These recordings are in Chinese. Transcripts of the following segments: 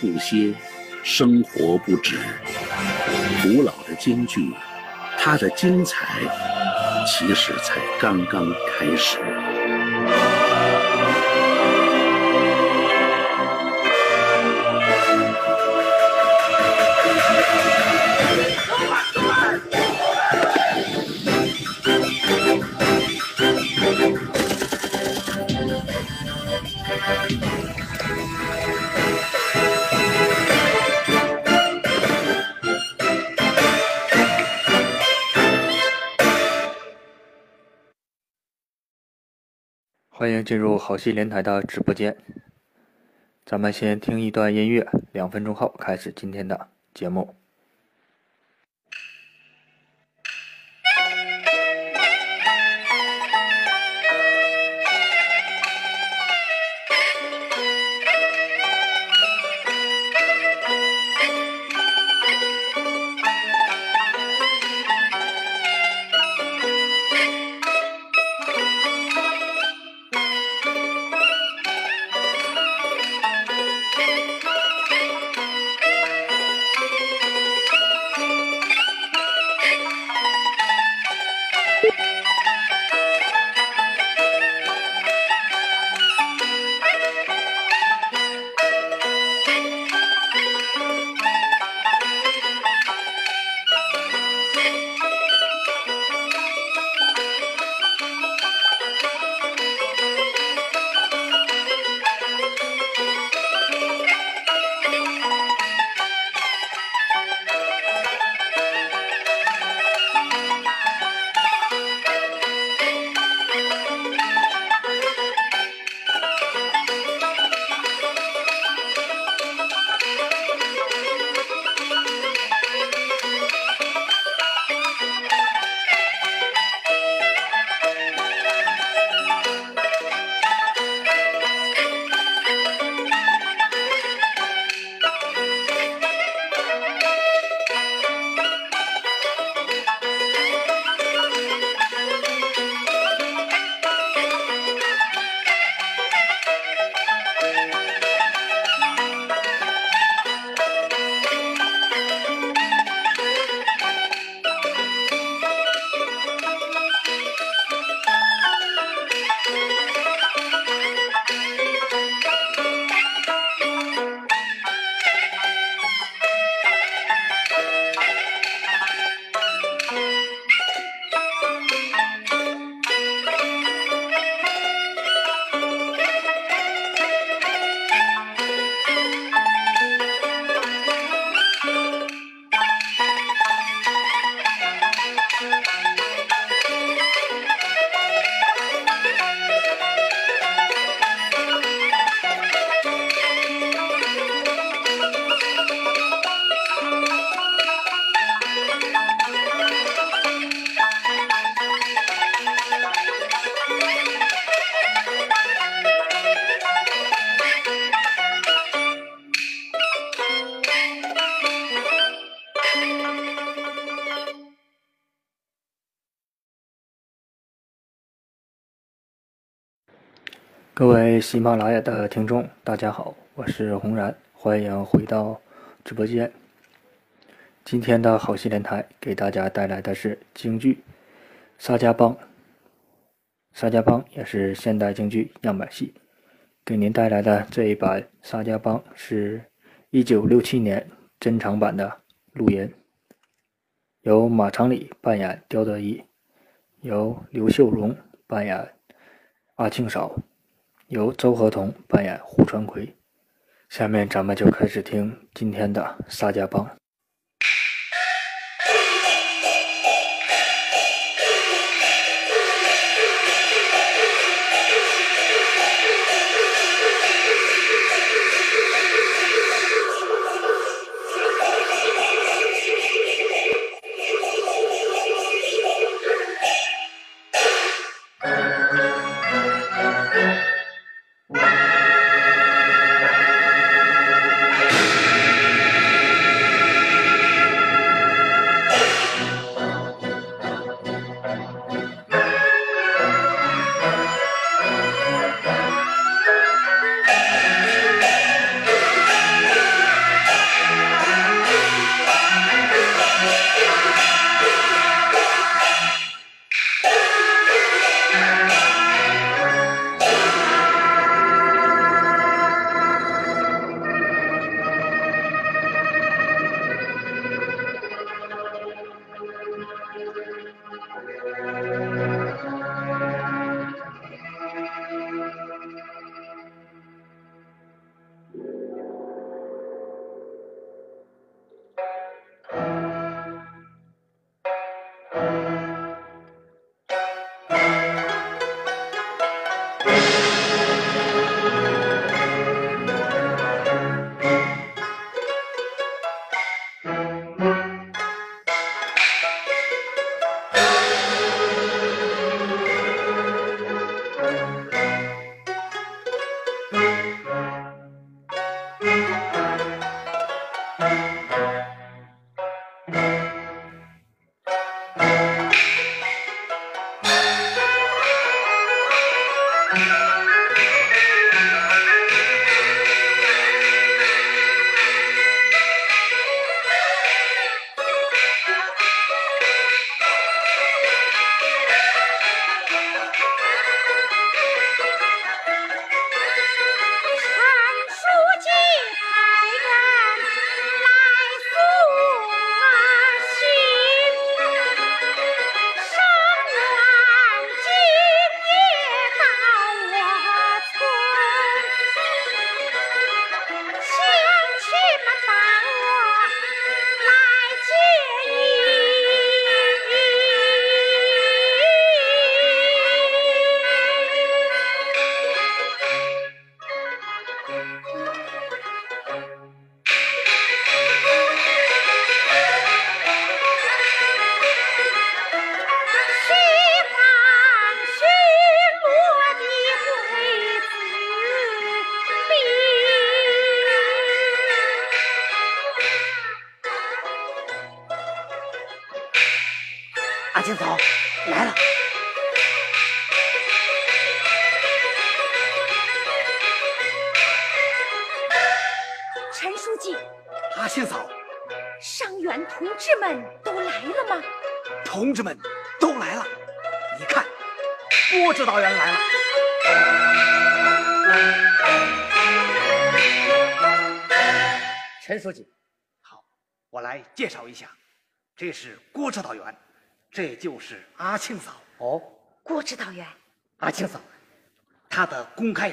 不歇，生活不止。古老的京剧，它的精彩其实才刚刚开始。欢迎进入好戏连台的直播间。咱们先听一段音乐，两分钟后开始今天的节目。喜马拉雅的听众，大家好，我是红然，欢迎回到直播间。今天的好戏连台给大家带来的是京剧《沙家浜》，《沙家浜》也是现代京剧样板戏。给您带来的这一版《沙家浜》是一九六七年珍藏版的录音，由马长礼扮演刁德一，由刘秀荣扮演阿庆嫂。由周和同扮演胡传魁，下面咱们就开始听今天的《沙家浜》。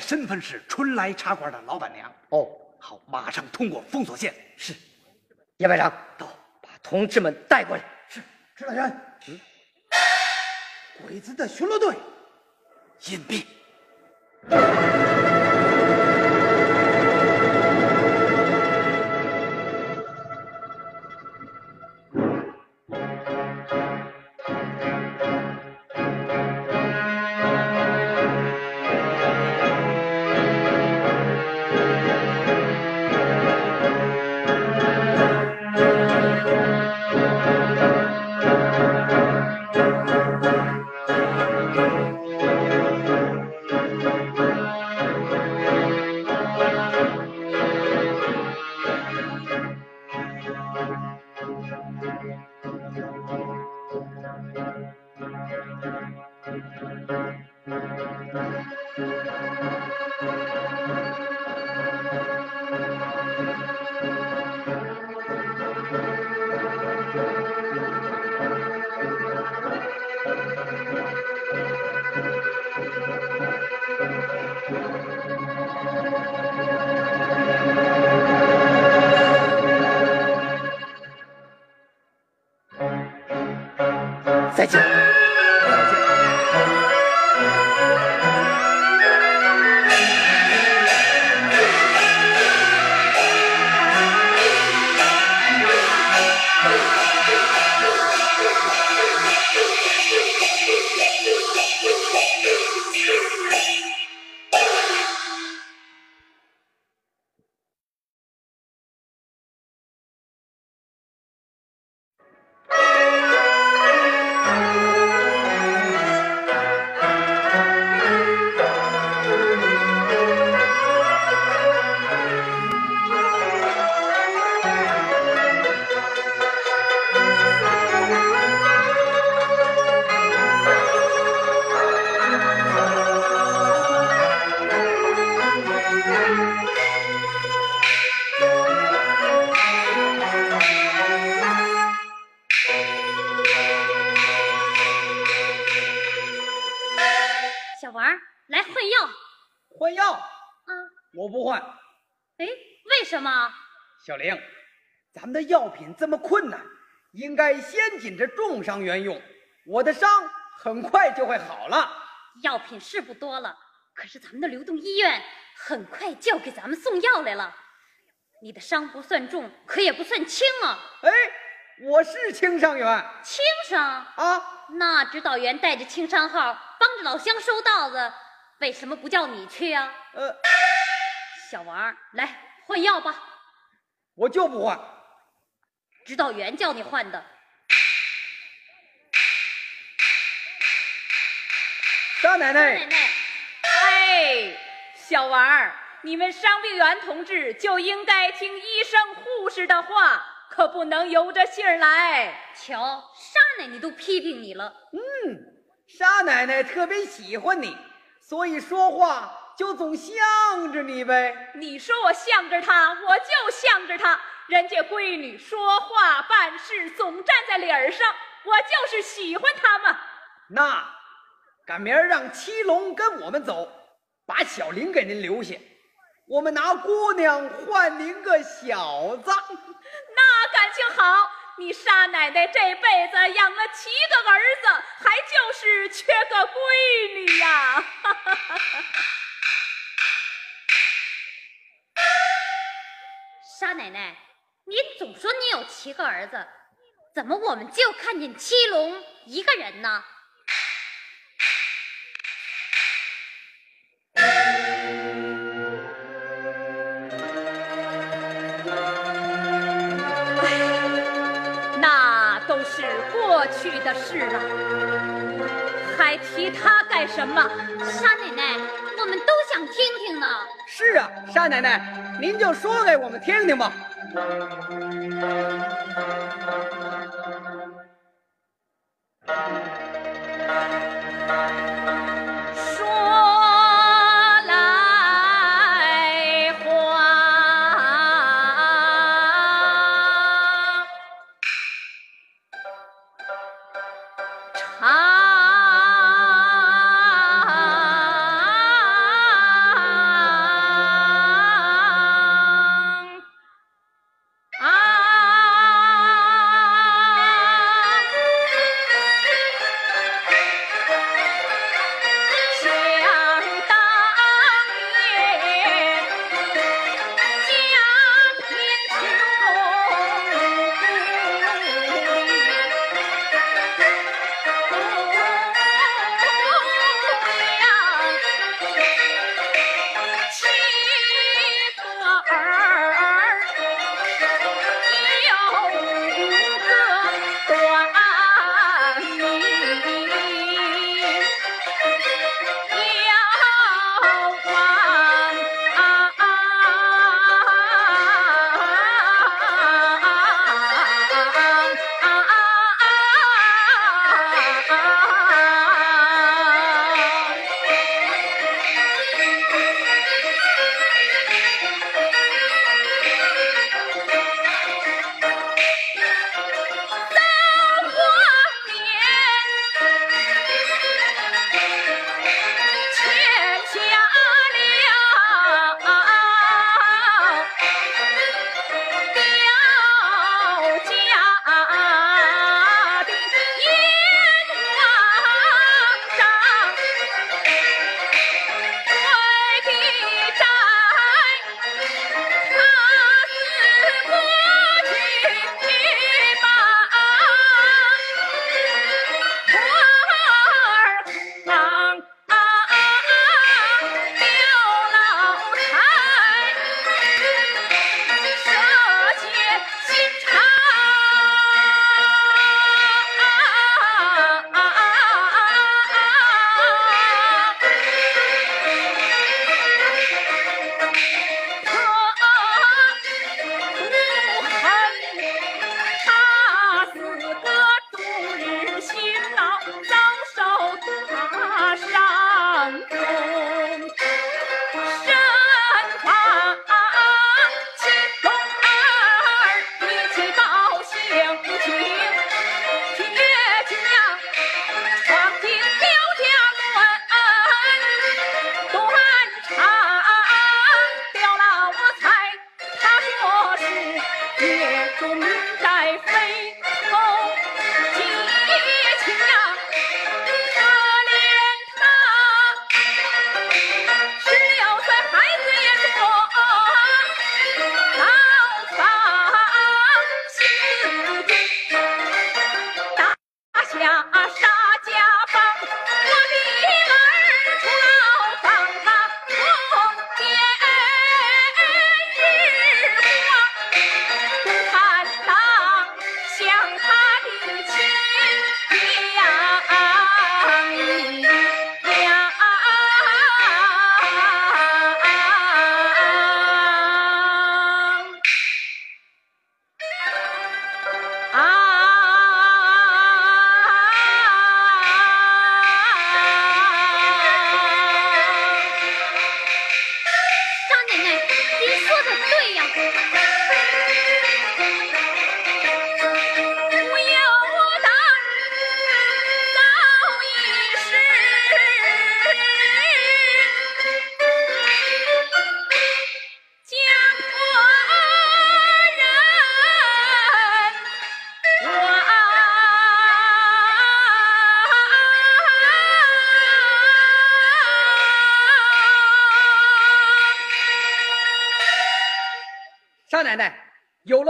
身份是春来茶馆的老板娘。哦，好，马上通过封锁线。是，叶排长，到，把同志们带过来。是，指导员。嗯，鬼子的巡逻队，隐蔽。伤员用。我的伤很快就会好了。药品是不多了，可是咱们的流动医院很快就要给咱们送药来了。你的伤不算重，可也不算轻啊。哎，我是轻伤员。轻伤啊？那指导员带着轻伤号帮着老乡收稻子，为什么不叫你去啊？呃，小王，来换药吧。我就不换。指导员叫你换的。沙奶奶。奶奶。哎，小王儿，你们伤病员同志就应该听医生护士的话，可不能由着性儿来。瞧，沙奶奶都批评你了。嗯，沙奶奶特别喜欢你，所以说话就总向着你呗。你说我向着他，我就向着她。人家闺女说话办事总站在理儿上，我就是喜欢她嘛。那，赶明儿让七龙跟我们走，把小玲给您留下，我们拿姑娘换您个小子。那感情好。你沙奶奶这辈子养了七个儿子，还就是缺个闺女呀！沙奶奶，你总说你有七个儿子，怎么我们就看见七龙一个人呢？去的事了，还提他干什么？沙奶奶，我们都想听听呢。是啊，沙奶奶，您就说给我们听听吧。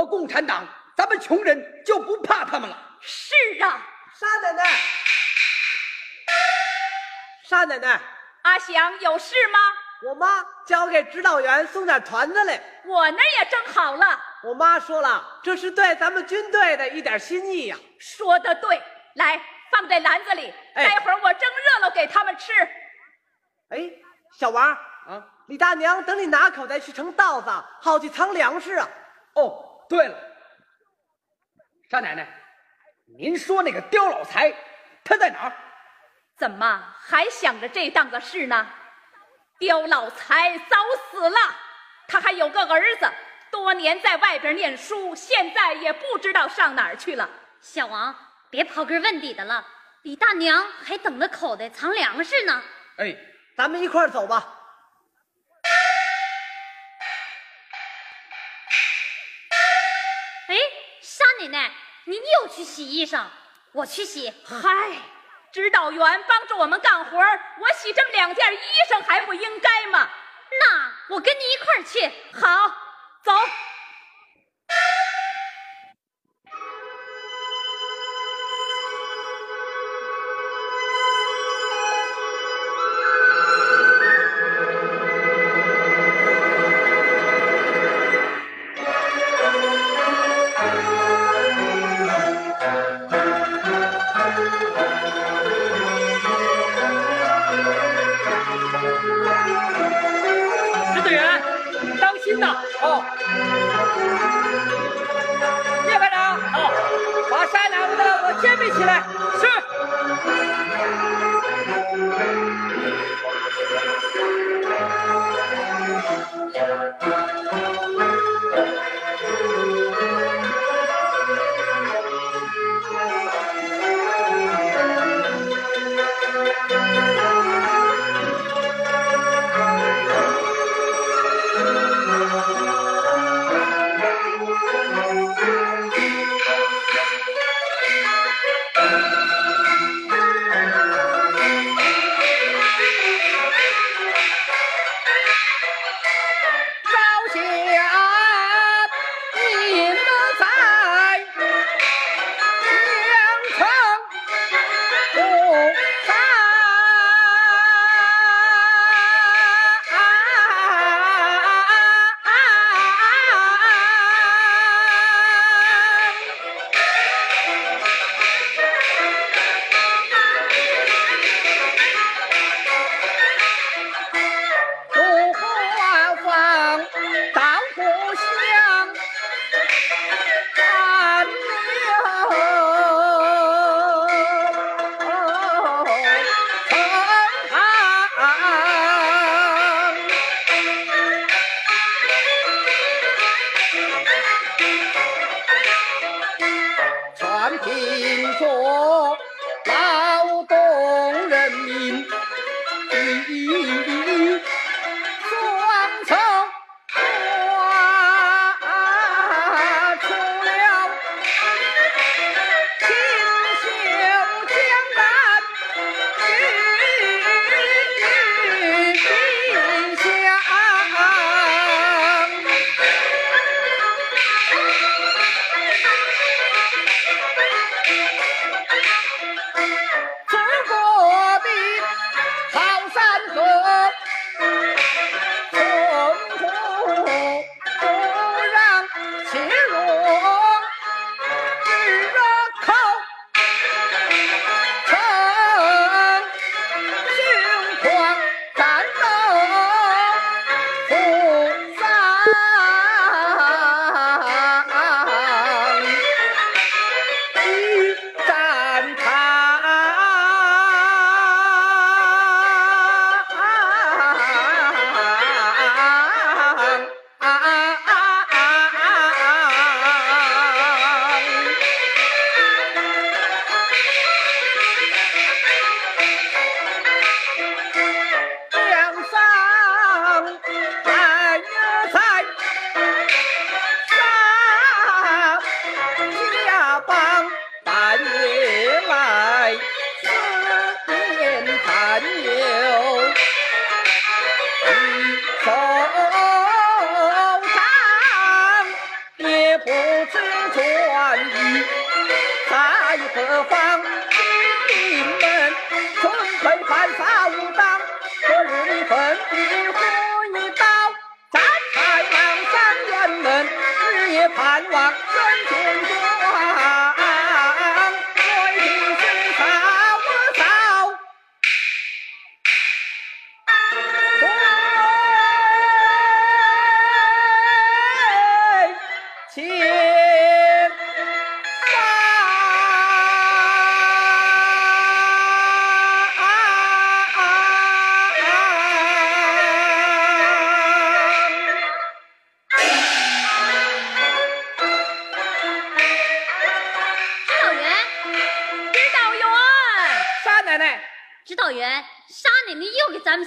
共产党，咱们穷人就不怕他们了。是啊，沙奶奶，沙奶奶，阿祥有事吗？我妈叫我给指导员送点团子来。我那也正好了。我妈说了，这是对咱们军队的一点心意呀。说的对，来放在篮子里，哎待会儿我蒸热了给他们吃。哎，小王啊，李大娘等你拿口袋去盛稻子，好去藏粮食啊。哦，对了，少奶奶，您说那个刁老财，他在哪儿？怎么还想着这档子事呢？刁老财早死了，他还有个儿子，多年在外边念书，现在也不知道上哪儿去了。小王，别刨根问底的了。李大娘还等着口袋藏粮食呢。哎，咱们一块儿走吧。奶奶，您又去洗衣裳，我去洗。嗨，指导员帮着我们干活我洗这么两件衣裳还不应该吗？那我跟你一块儿去。好，走。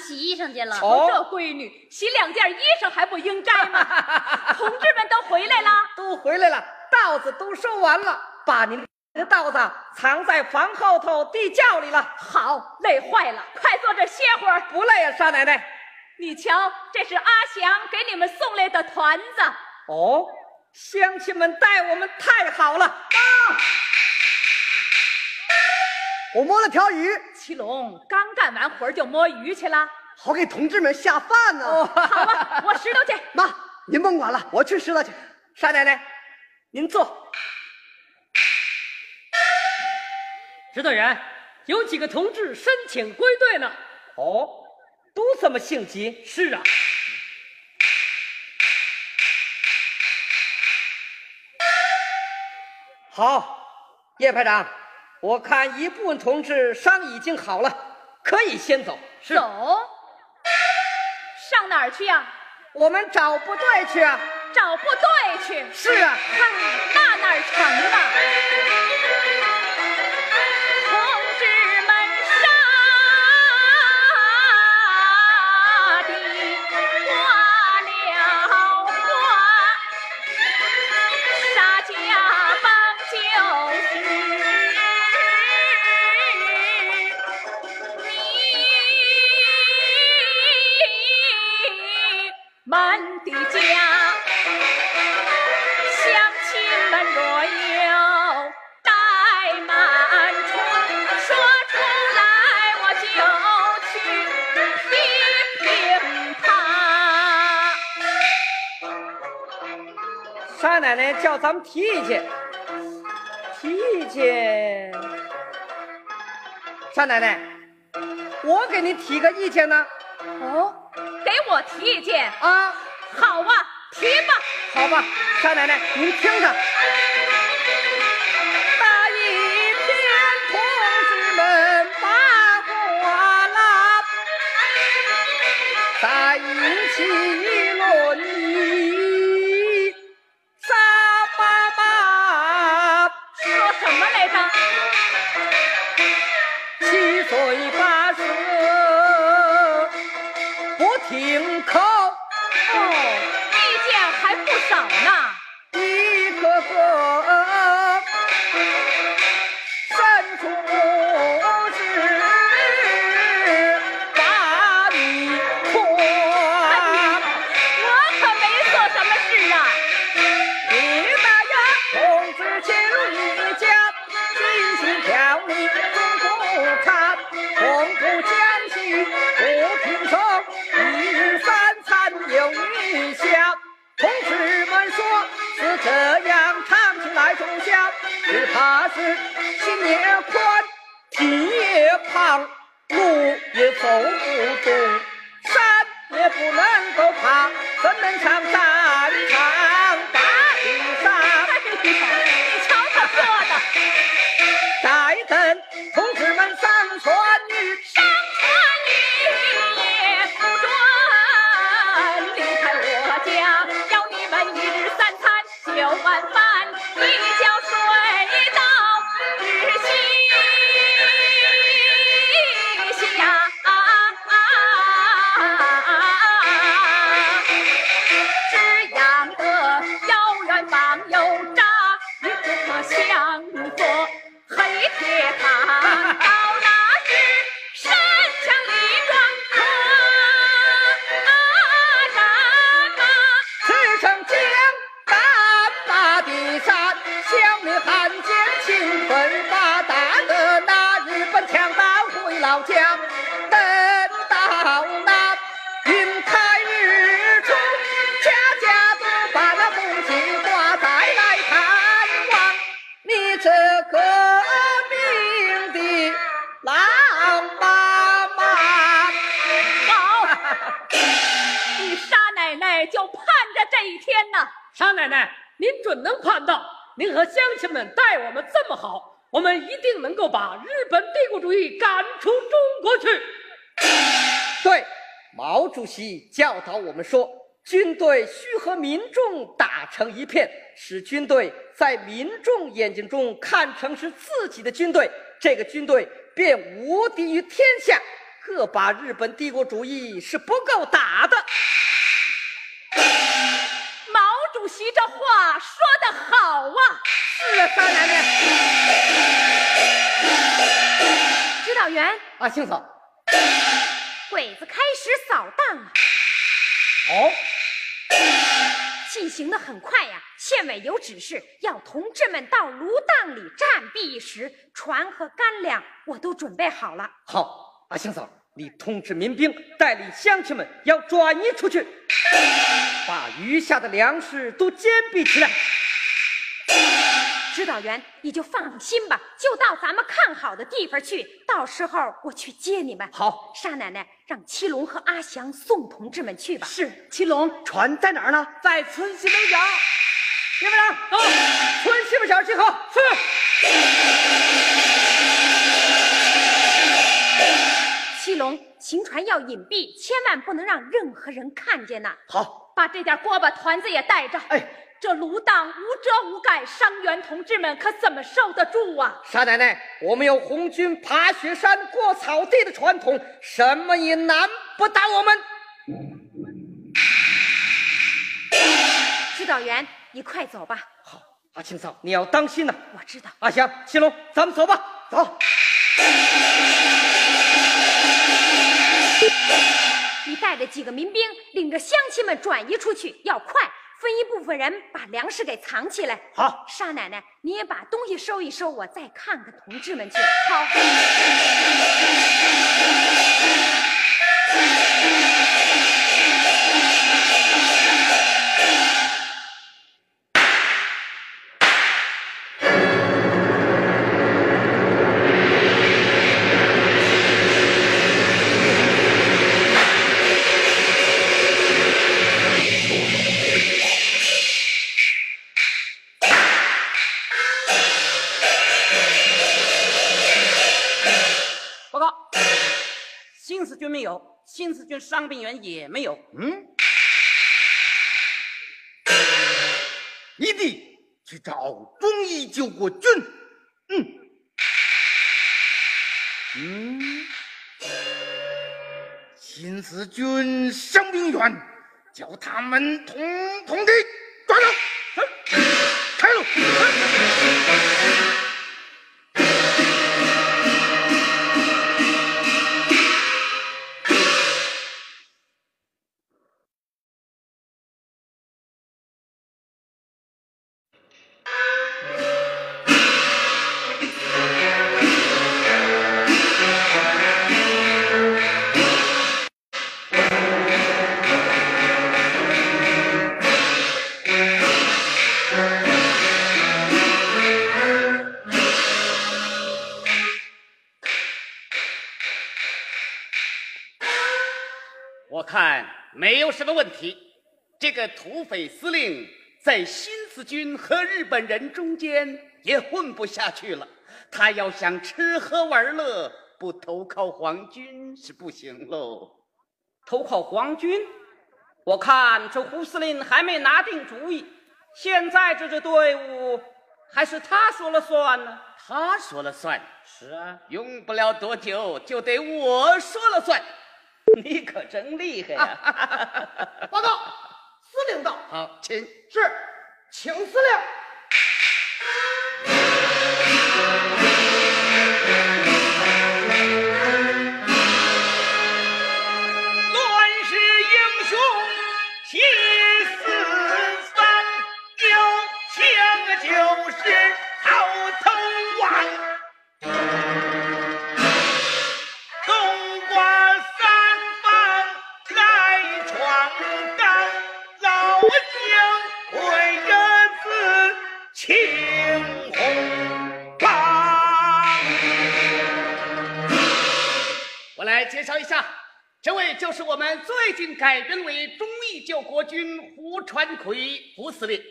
洗衣裳去了。哦这闺女洗两件衣裳还不应该吗？同志们都回来了，都回来了，稻子都收完了，把您的稻子藏在房后头地窖里了。好，累坏了，快坐这歇会儿。不累啊，少奶奶。你瞧，这是阿祥给你们送来的团子。哦，乡亲们待我们太好了。我摸了条鱼，祁隆刚干完活就摸鱼去了。好给同志们下饭呢。哦，好啊，我拾掇去。妈，您甭管了，我去拾掇去。沙奶奶，您坐。指导员，有几个同志申请归队呢？哦，都这么性急？是啊，好，叶排长，我看一部分同志伤已经好了，可以先走。是走，上哪儿去呀、我们找部队去啊。找部队去。是啊，嗨，那哪儿成啊？奶奶叫咱们提意见，提意见。少奶奶，我给您提个意见呢。哦，给我提意见，啊，好啊，提吧。好吧，少奶奶，您听着。那一天，同志们把话啦，在一起们一定能够把日本帝国主义赶出中国去。对，毛主席教导我们说，军队需和民众打成一片，使军队在民众眼睛中看成是自己的军队，这个军队便无敌于天下。个把日本帝国主义是不够打的。毛主席这话说得好啊！是啊，大奶奶。指导员，啊，庆嫂，鬼子开始扫荡了。哦，进行的很快呀。县委有指示，要同志们到芦荡里暂避一时，船和干粮我都准备好了。好，阿星嫂。你通知民兵，带领乡亲们要转移出去，把余下的粮食都坚闭起来。指导员，你就放心吧，就到咱们看好的地方去。到时候我去接你们。好，沙奶奶让七龙和阿祥送同志们去吧。是，七龙，船在哪儿呢？在村西北角。营长，走村西北角集合。是。七龙，行船要隐蔽，千万不能让任何人看见呐。好，把这点锅巴团子也带着。哎，这芦荡无遮无盖，伤员同志们可怎么受得住啊？沙奶奶，我们有红军爬雪山、过草地的传统，什么也难不倒我们。指导员，你快走吧。好，阿青嫂，你要当心呐。我知道。阿香、七龙，咱们走吧。走。你带着几个民兵，领着乡亲们转移出去，要快，分一部分人把粮食给藏起来。好，沙奶奶，你也把东西收一收，我再看看同志们去。好。伤病员也没有。嗯，你得去找中医救国军。嗯嗯，新四军伤病员，叫他们统统的抓走。开路。什么问题？这个土匪司令在新四军和日本人中间也混不下去了。他要想吃喝玩乐，不投靠皇军是不行喽。投靠皇军？我看这胡司令还没拿定主意。现在这支队伍还是他说了算呢。他说了算。是啊，用不了多久就得我说了算。你可真厉害呀！报告，司令到。好，请是，请司令。魁胡司令。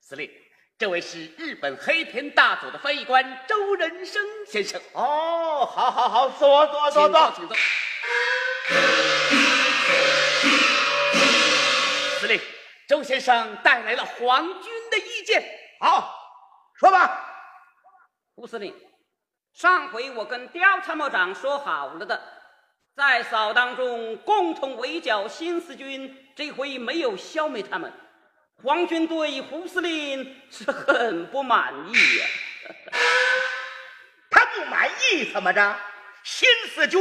司令，这位是日本黑田大佐的翻译官周仁生先生。哦，好，好，好，坐，坐，坐，坐，请坐。司令，周先生带来了皇军的意见。好，说吧。胡司令，上回我跟刁参谋长说好了的，在扫荡中共同围剿新四军，这回没有消灭他们。皇军对胡司令是很不满意呀。他不满意怎么着？新四军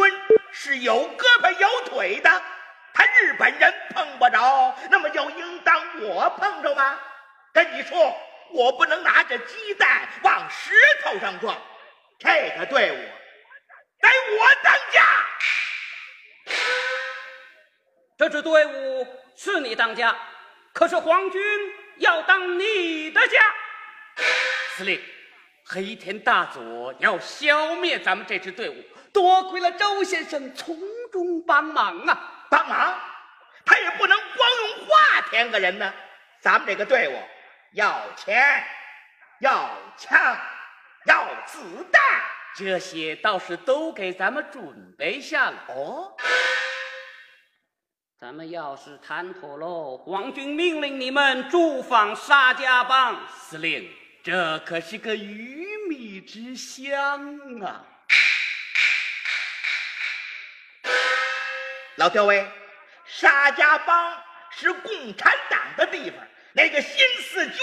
是有胳膊有腿的，他日本人碰不着，那么就应当我碰着吗？跟你说，我不能拿着鸡蛋往石头上撞，这个队伍得我当家。这支队伍是你当家，可是皇军要当你的家。司令，黑田大佐要消灭咱们这支队伍。多亏了周先生从中帮忙啊！帮忙，他也不能光用话填个人呢。咱们这个队伍要钱，要枪，要子弹，这些倒是都给咱们准备下了。哦，咱们要是谈妥喽，皇军命令你们驻防沙家浜。司令，这可是个鱼米之乡啊！老刁威，沙家浜是共产党的地方，那个新四军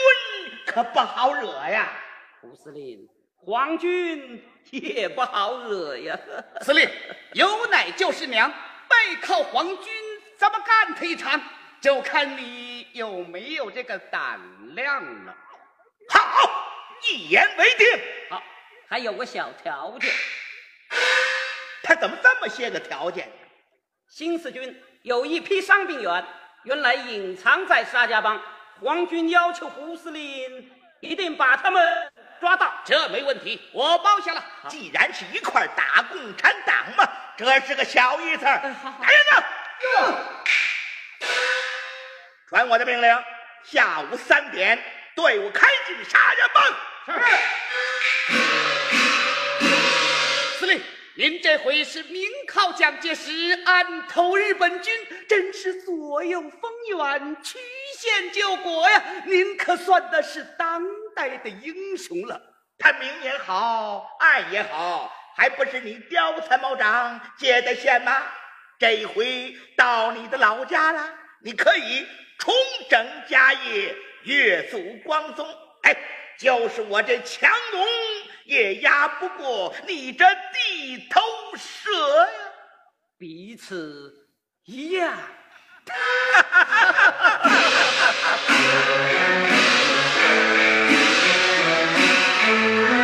可不好惹呀。胡司令，皇军也不好惹呀。司令，有奶就是娘，背靠皇军，咱们干他一场，就看你有没有这个胆量了。好，一言为定。好，还有个小条件。他怎么这么些个条件？新四军有一批伤病员，原来隐藏在沙家浜。皇军要求胡司令一定把他们抓到，这没问题，我包下了。既然是一块打共产党嘛，这是个小意思。来人呐！传我的命令，下午三点，队伍开进杀人帮。是。司令。您这回是明靠蒋介石，暗投日本军，真是左右逢源，曲线救国呀！您可算的是当代的英雄了。他明也好，暗也好，还不是你刁参谋长接的线吗？这一回到你的老家了，你可以重整家业，越祖光宗。哎，就是我这强龙。也压不过你这地头蛇呀！彼此一样。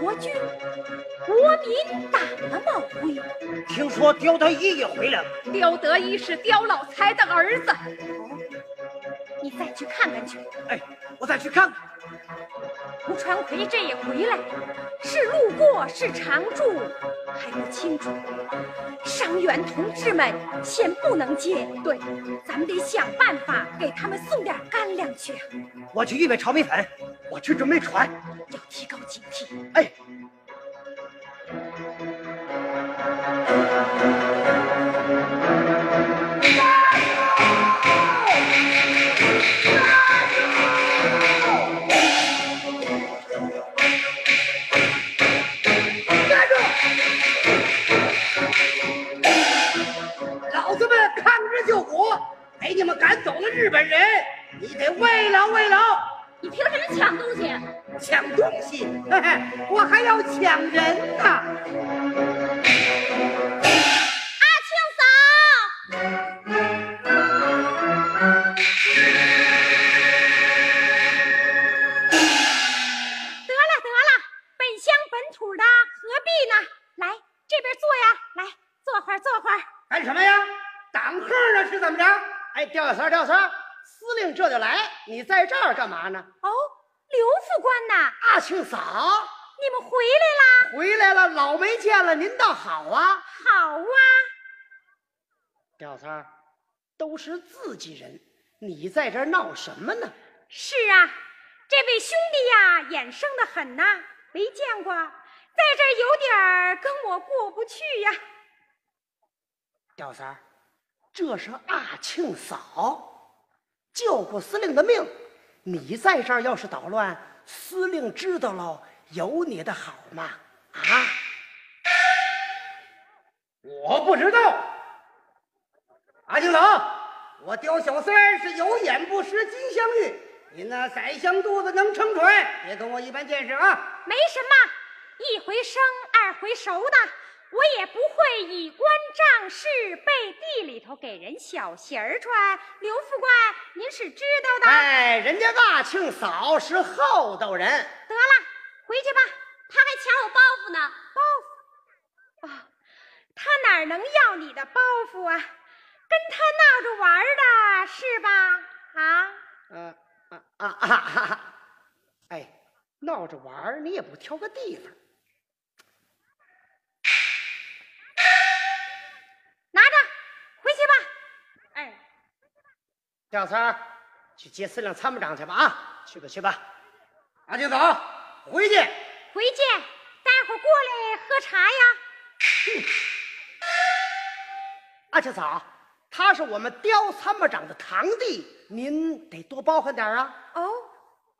国军，国民党的帽徽。听说刁德一也回来了。刁德一是刁老财的儿子。哦，你再去看看去。哎，我再去看看。胡传奎这也回来，是路过是常住还不清楚。伤员同志们先不能接，对，咱们得想办法给他们送点干粮去。我去预备炒米粉，我去准备船，要提高警惕。哎。日本人，你得慰劳慰劳。你凭什么抢东西？抢东西？嘿嘿，我还要抢人呢。阿庆嫂，得了得了，本乡本土的，何必呢？来这边坐呀，来坐会儿坐会儿。干什么呀？挡客呢？是怎么着？哎，吊小三，吊小三，司令这就来，你在这儿干嘛呢？哦，刘副官呐，阿庆嫂，你们回来啦？回来了，老没见了，您倒好啊。好啊。吊三儿，都是自己人，你在这儿闹什么呢？是啊，这位兄弟呀，眼生的很呐，没见过，在这儿有点儿跟我过不去呀。吊三儿。这是阿庆嫂救过司令的命，你在这儿要是捣乱，司令知道了有你的好吗？啊！我不知道。阿庆嫂，我刁小三是有眼不识金镶玉，你那宰相肚子能撑船，别跟我一般见识啊！没什么，一回生二回熟的。我也不会以官仗势背地里头给人小鞋儿穿，刘副官，您是知道的。哎，人家大庆嫂是厚道人。得了，回去吧。他还抢我包袱呢。包袱？哦，他哪能要你的包袱啊？跟他闹着玩的是吧？啊？啊啊啊啊啊！哎，闹着玩你也不挑个地方。小三儿，去接司令参谋长去吧！啊，去吧去吧。阿庆嫂，回去。回去，待会儿过来喝茶呀。阿庆嫂，他他是我们刁参谋长的堂弟，您得多包涵点啊。哦，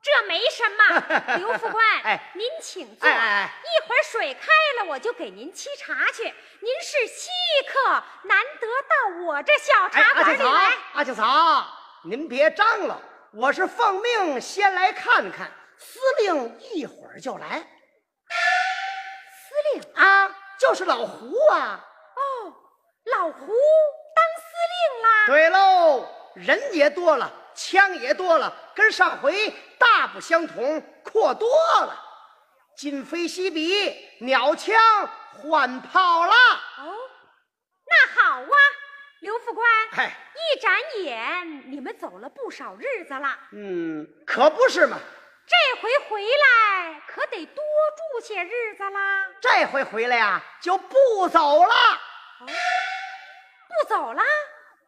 这没什么。刘副官，哎您请坐。哎哎哎一会儿水开了，我就给您沏茶去。您是稀客，难得到我这小哎，茶阿庆嫂馆里来。，阿庆嫂，您别张罗，我是奉命先来看看，司令一会儿就来。司令，啊，就是老胡啊。哦，老胡当司令啦。对喽，人也多了，枪也多了，跟上回大不相同，阔多了。今非昔比，鸟枪换炮啦！哦，那好啊，刘副官。哎，一眨眼，你们走了不少日子了。嗯，可不是嘛。这回回来可得多住些日子啦。这回回来呀、就不走了，不走了？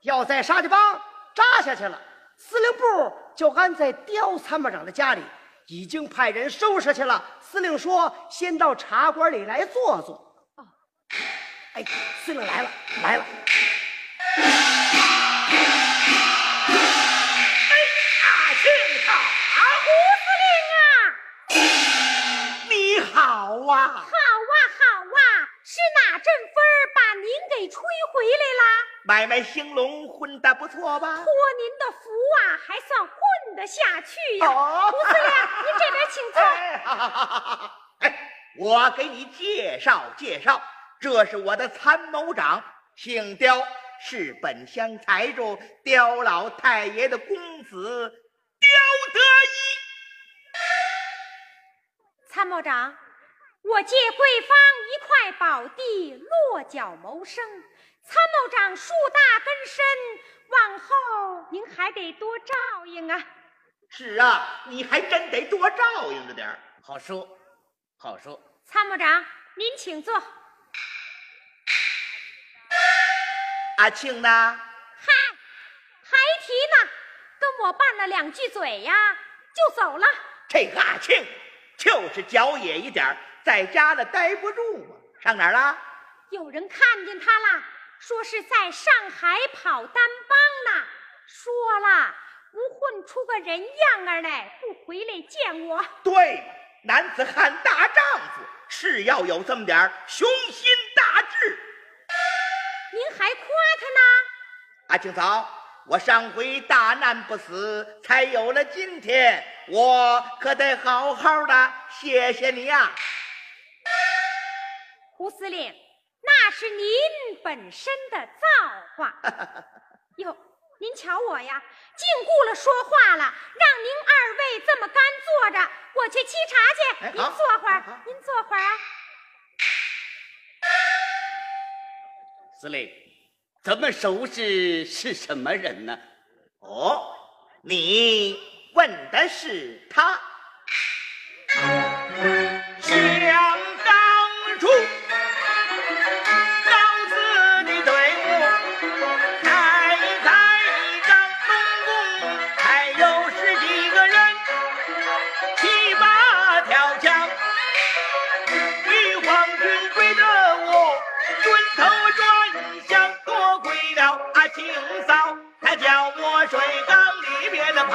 要在沙家浜扎下去了。司令部就安在刁参谋长的家里，已经派人收拾去了。司令说：“先到茶馆里来坐坐。”哦，哎，司令来了，来了。买卖兴隆混得不错吧？托您的福啊，还算混得下去呀。哦胡司令，您这边请坐。哎，我给你介绍介绍，这是我的参谋长，姓刁，是本乡财主刁老太爷的公子刁德一。参谋长，我借贵方一块宝地，落脚谋生。参谋长树大根深，往后您还得多照应啊。是啊，你还真得多照应着点儿。好说，好说。参谋长，您请坐。阿庆呢？嗨，还提呢，跟我拌了两句嘴呀，就走了。这个阿庆就是脚野一点儿，在家了待不住嘛。上哪儿了？有人看见他了，说是在上海跑单帮呢。说了，不混出个人样儿来，不回来见我。对，男子汉大丈夫是要有这么点儿雄心大志。您还夸他呢？阿青嫂，我上回大难不死，才有了今天，我可得好好的谢谢你呀、胡司令，那是您本身的造化。哟，您瞧我呀，净顾了说话了，让您二位这么干坐着，我去沏茶去。您坐会儿您坐会儿啊。司令，咱们收拾是什么人呢？哦，你问的是他。想当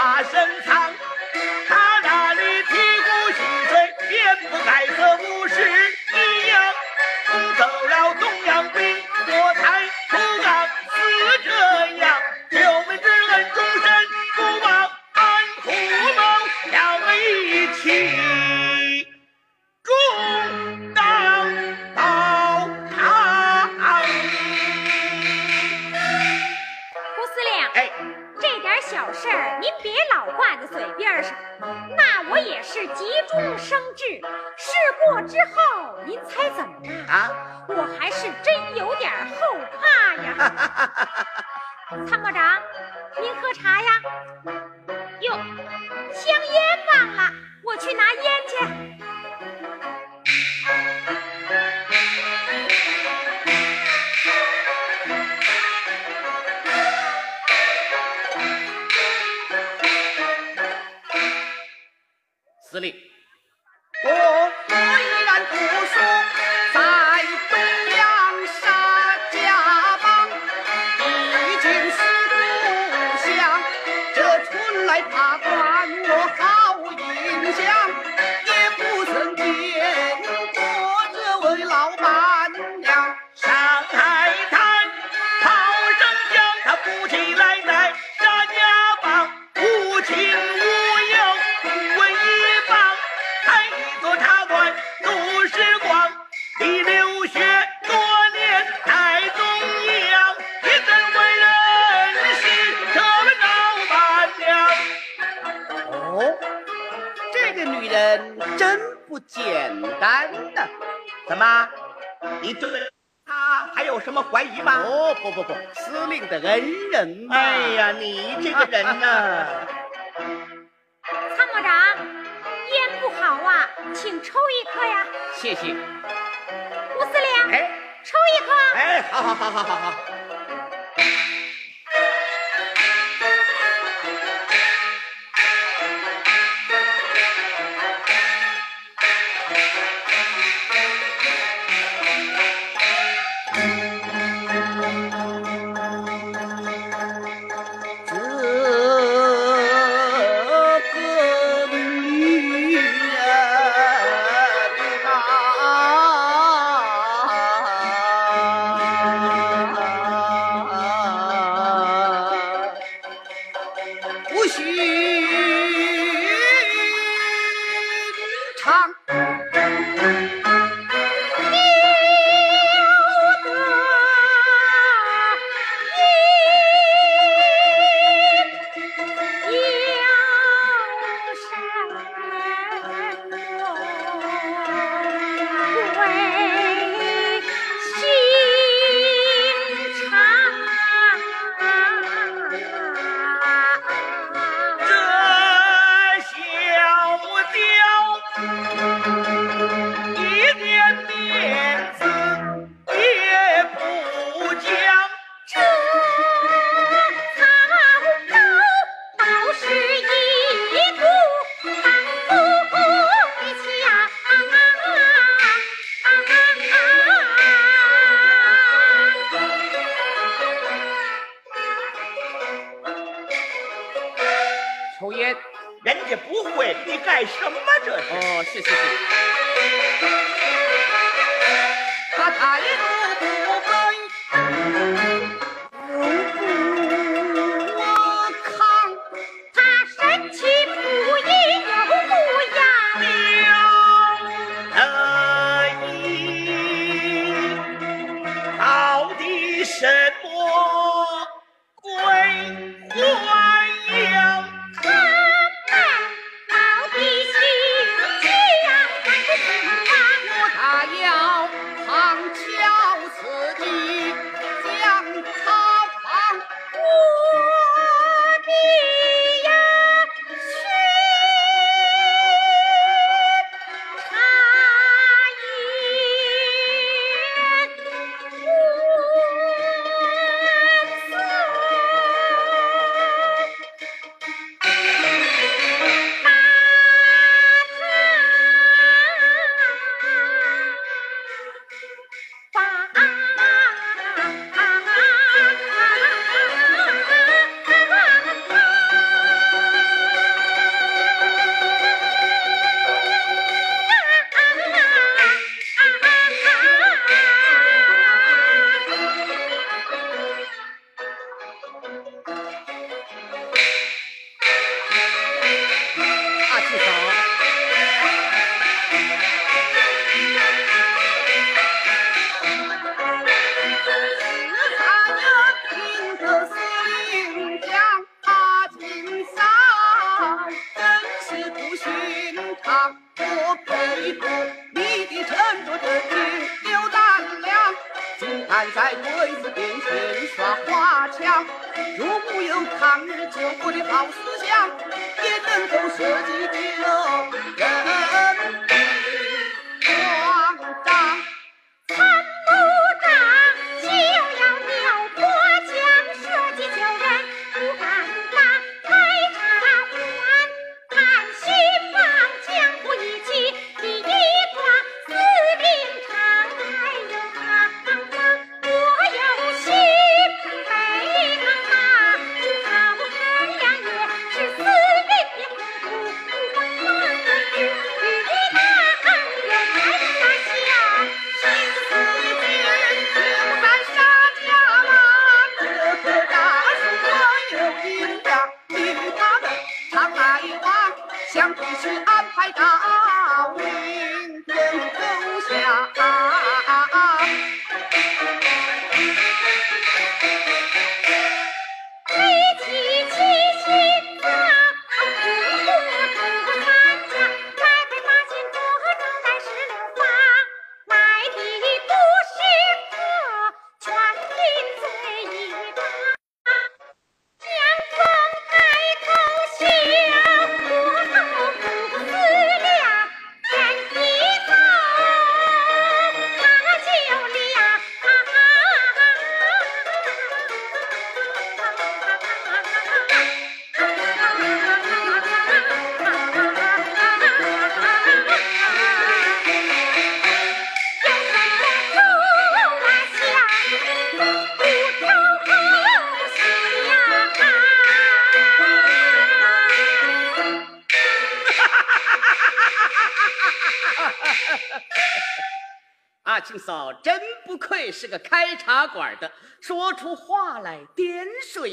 大身材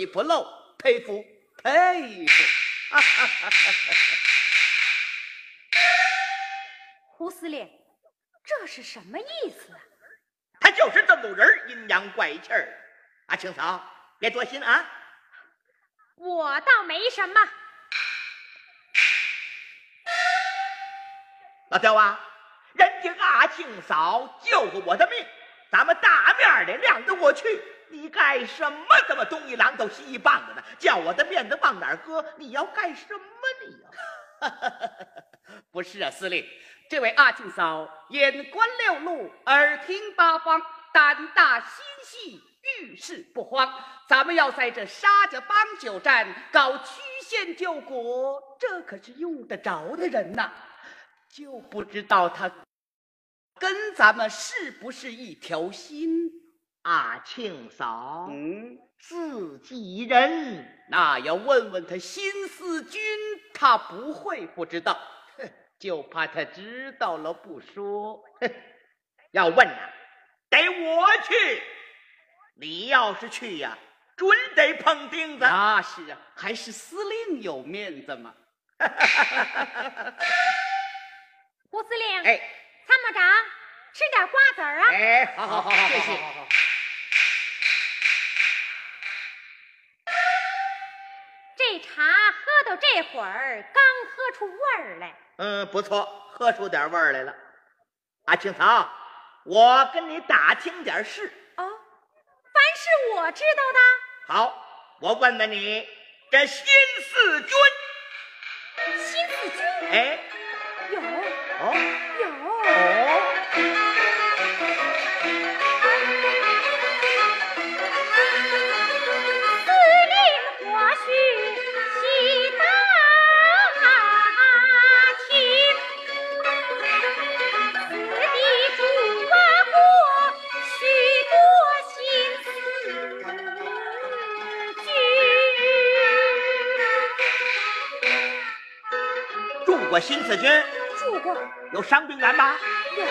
水不漏，佩服佩服。胡司令，这是什么意思啊？他就是这么种人，阴阳怪气儿。阿青嫂，别多心啊。我倒没什么。老刁啊，人家阿庆嫂救过我的命，咱们大面的亮得过去。你干什么这么东一榔头西一棒子的？叫我的面子往哪儿搁？你要干什么你？不是啊，司令，这位阿庆嫂眼观六路，耳听八方，胆大心细，遇事不慌。咱们要在这沙家浜九站搞曲线救国，这可是用得着的人呐。就不知道他跟咱们是不是一条心？阿庆嫂，嗯，自己人，那要问问他新四军，他不会不知道。哼，就怕他知道了不说。哼，要问呐、得我去。你要是去呀、准得碰钉子。那是啊，还是司令有面子嘛。胡司令，哎参谋长，吃点瓜子儿啊。哎，好好好好，谢谢好好这会儿，刚喝出味儿来。嗯，不错，喝出点味儿来了。阿青草，我跟你打听点事。哦，凡是我知道的，好，我问问你，这新四军，新四军哎，有哦有。哦，过新四军，住过。有伤病员吗？有，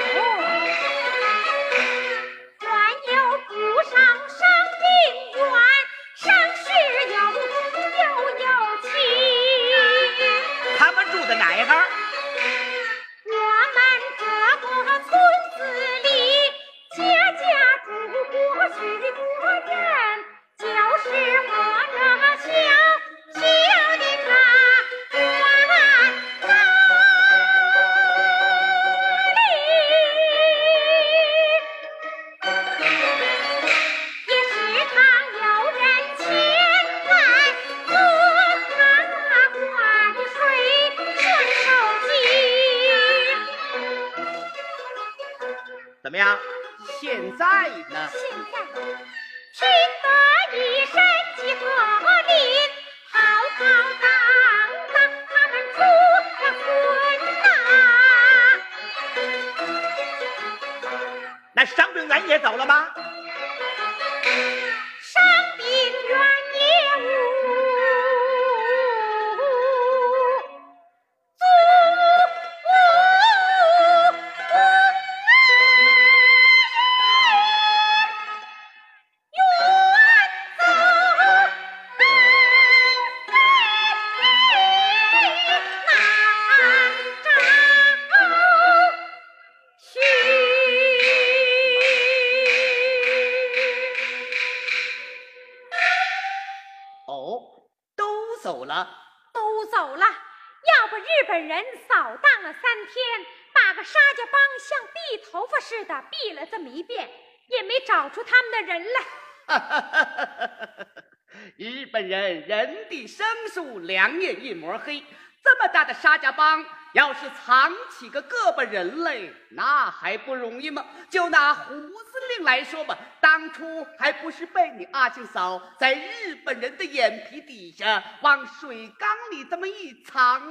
黑。这么大的沙家浜，要是藏起个个把人来，那还不容易吗？就拿胡司令来说吧，当初还不是被你阿庆嫂在日本人的眼皮底下往水缸里这么一藏，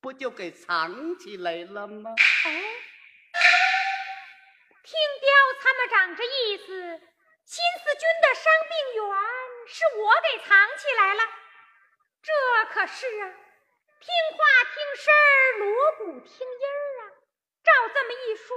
不就给藏起来了吗？哦，听刁参谋长这意思，新四军的伤病员是我给藏起来了，这可是啊。听话听声儿，锣鼓听音儿啊！照这么一说，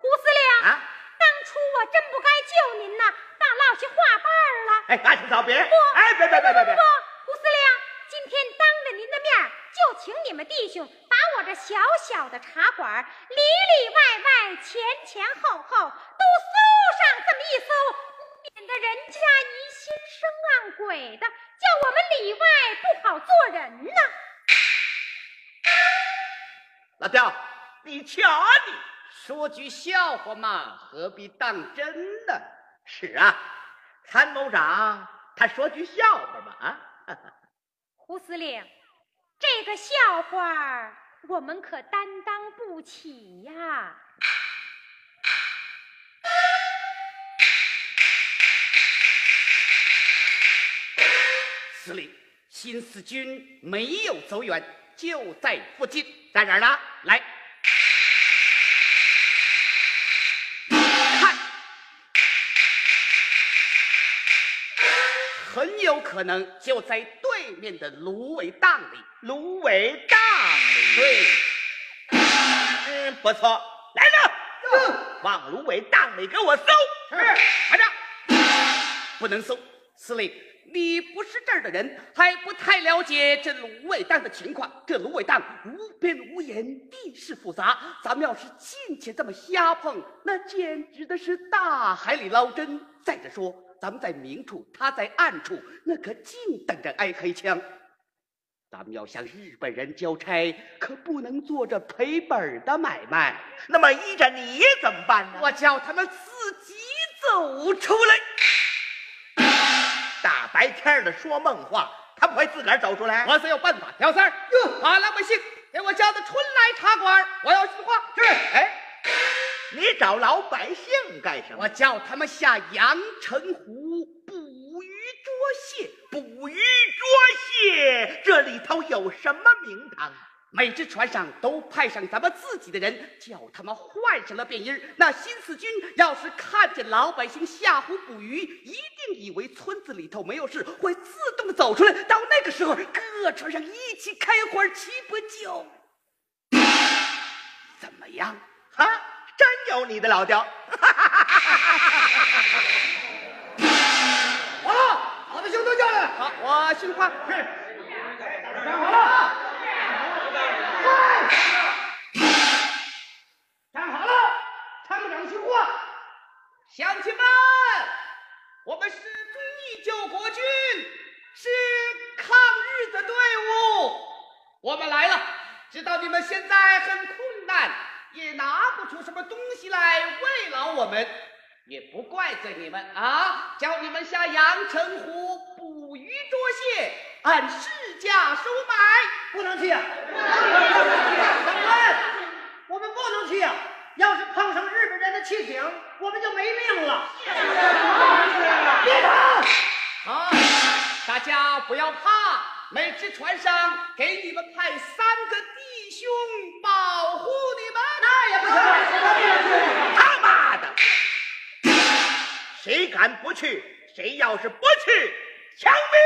胡司令，啊，当初我真不该救您呐，倒落下话瓣了。哎，阿青嫂别，不，哎，别别别别别，不，胡司令，今天当着您的面，就请你们弟兄把我这小小的茶馆里里外外、前前后后都搜上这么一搜，免得人家疑心生暗鬼的，叫我们里外不好做人呐。老刁，你瞧你，说句笑话嘛，何必当真呢？是啊，参谋长他说句笑话嘛啊。胡司令，这个笑话我们可担当不起呀。司令，新四军没有走远。就在附近，在哪儿呢？来看，很有可能就在对面的芦苇荡里。芦苇荡里，对，嗯，不错。来人，往芦苇荡里给我搜。是，排长，不能搜，司令。你不是这儿的人，还不太了解这芦苇荡的情况。这芦苇荡无边无沿，地势复杂。咱们要是进去这么瞎碰，那简直的是大海里捞针。再者说，咱们在明处，他在暗处，那可净等着挨黑枪。咱们要向日本人交差，可不能做这赔本的买卖。那么依着你怎么办呢？我叫他们自己走出来。大白天的说梦话，他不会自个儿走出来。我自有办法。小三儿，哟，把老百姓给我叫到春来茶馆，我要说话。是，哎，你找老百姓干什么？我叫他们下阳澄湖捕鱼捉蟹。捕鱼捉蟹，这里头有什么名堂？每只船上都派上咱们自己的人，叫他们换上了便衣那新四军要是看见老百姓下湖捕鱼，一定以为村子里头没有事，会自动的走出来。到那个时候，各船上一起开花，岂不就怎么样？啊，真有你的老刁！好了，老百姓都叫来。好，我训话。是。站好了。站好了，参谋长训话，乡亲们，我们是忠义救国军，是抗日的队伍，我们来了。知道你们现在很困难，也拿不出什么东西来慰劳我们，也不怪罪你们啊，叫你们下阳澄湖捕鱼捉蟹，按市价收买，不能去啊！长官，我们不能去啊！要是碰上日本人的汽艇，我们就没命了。别跑！啊，大家不要怕，每只船上给你们派三个弟兄保护你们。那也不行，他妈的，谁敢不去？谁要是不去，枪毙！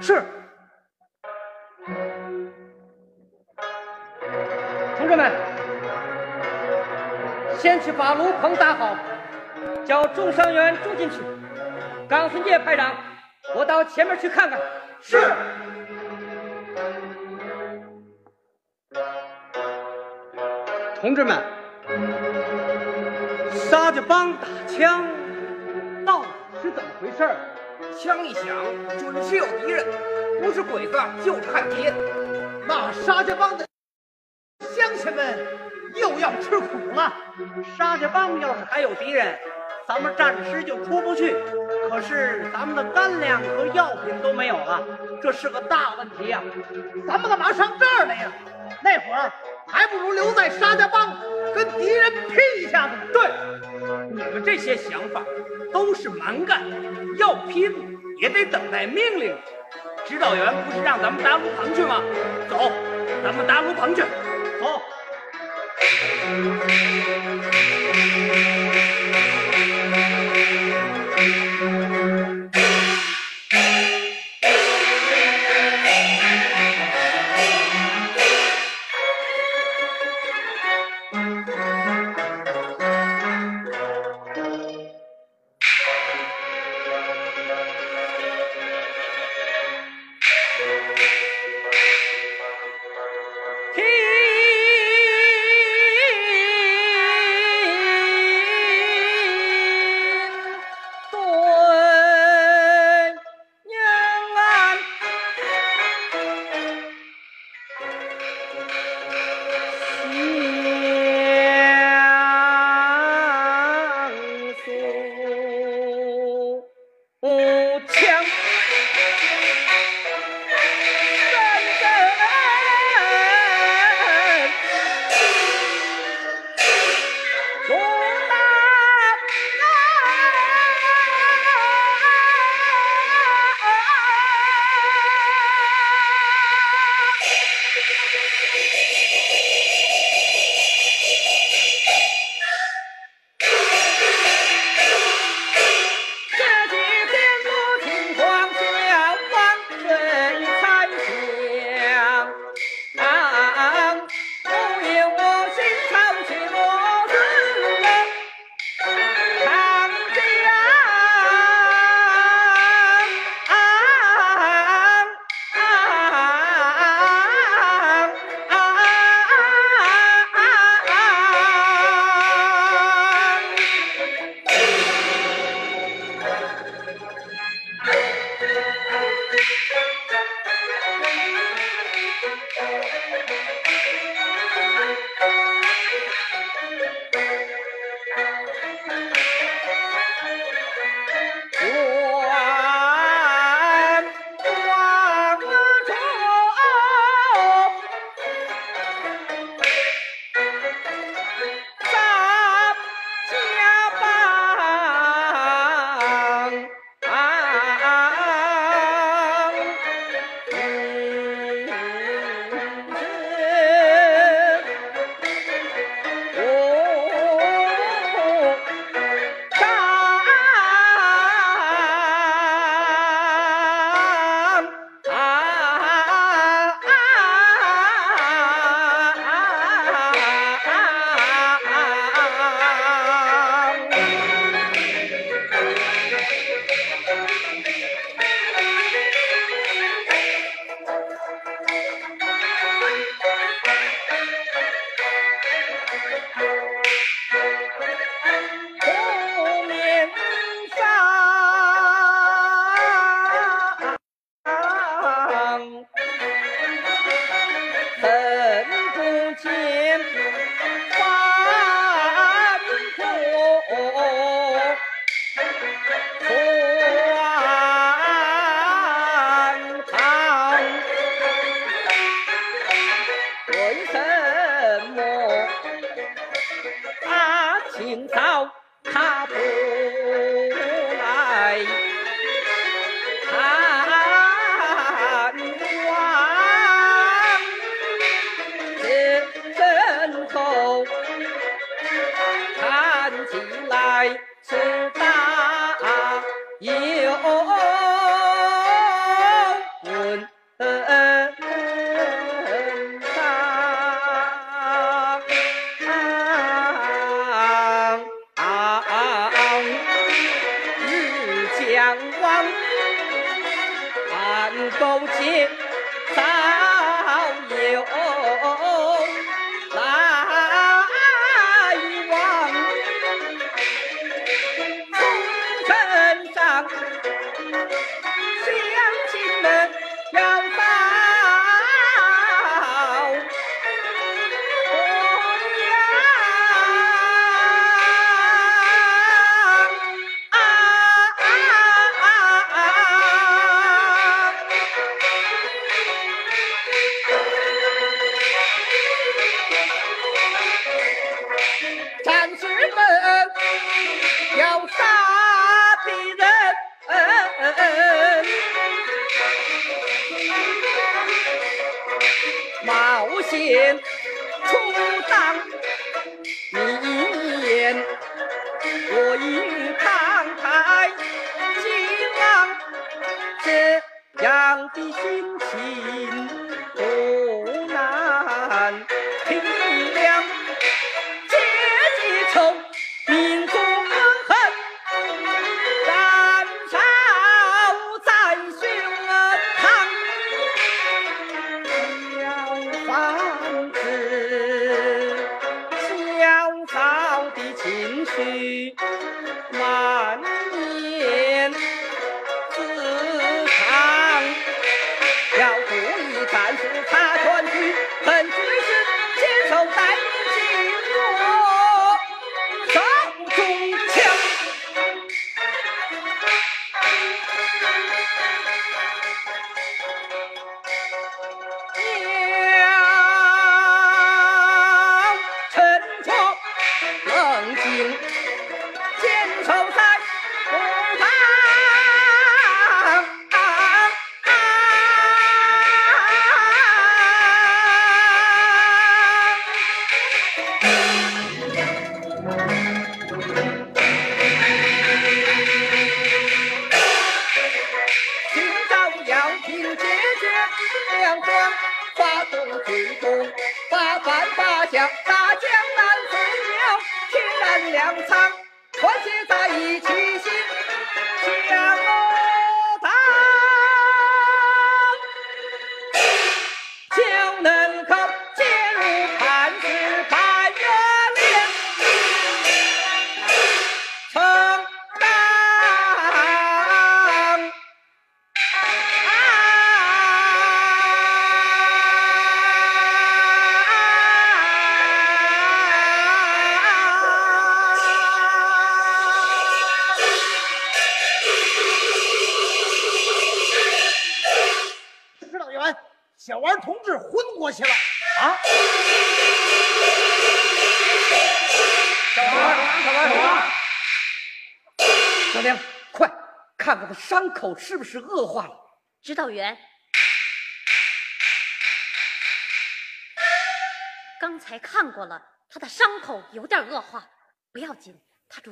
是。同志们，先去把炉棚搭好，叫重伤员住进去。冈村介排长，我到前面去看看。是。同志们，沙家浜打枪，到底是怎么回事儿？枪一响，准是有敌人，不是鬼子就是汉奸。那沙家浜的乡亲们又要吃苦了。沙家浜要是还有敌人，咱们暂时就出不去。可是咱们的干粮和药品都没有了，这是个大问题呀、咱们干嘛上这儿来呀？那会儿还不如留在沙家浜跟敌人拼一下子。对，你们这些想法都是蛮干，要拼也得等待命令。指导员不是让咱们搭炉棚去吗？走，咱们搭炉棚去。走。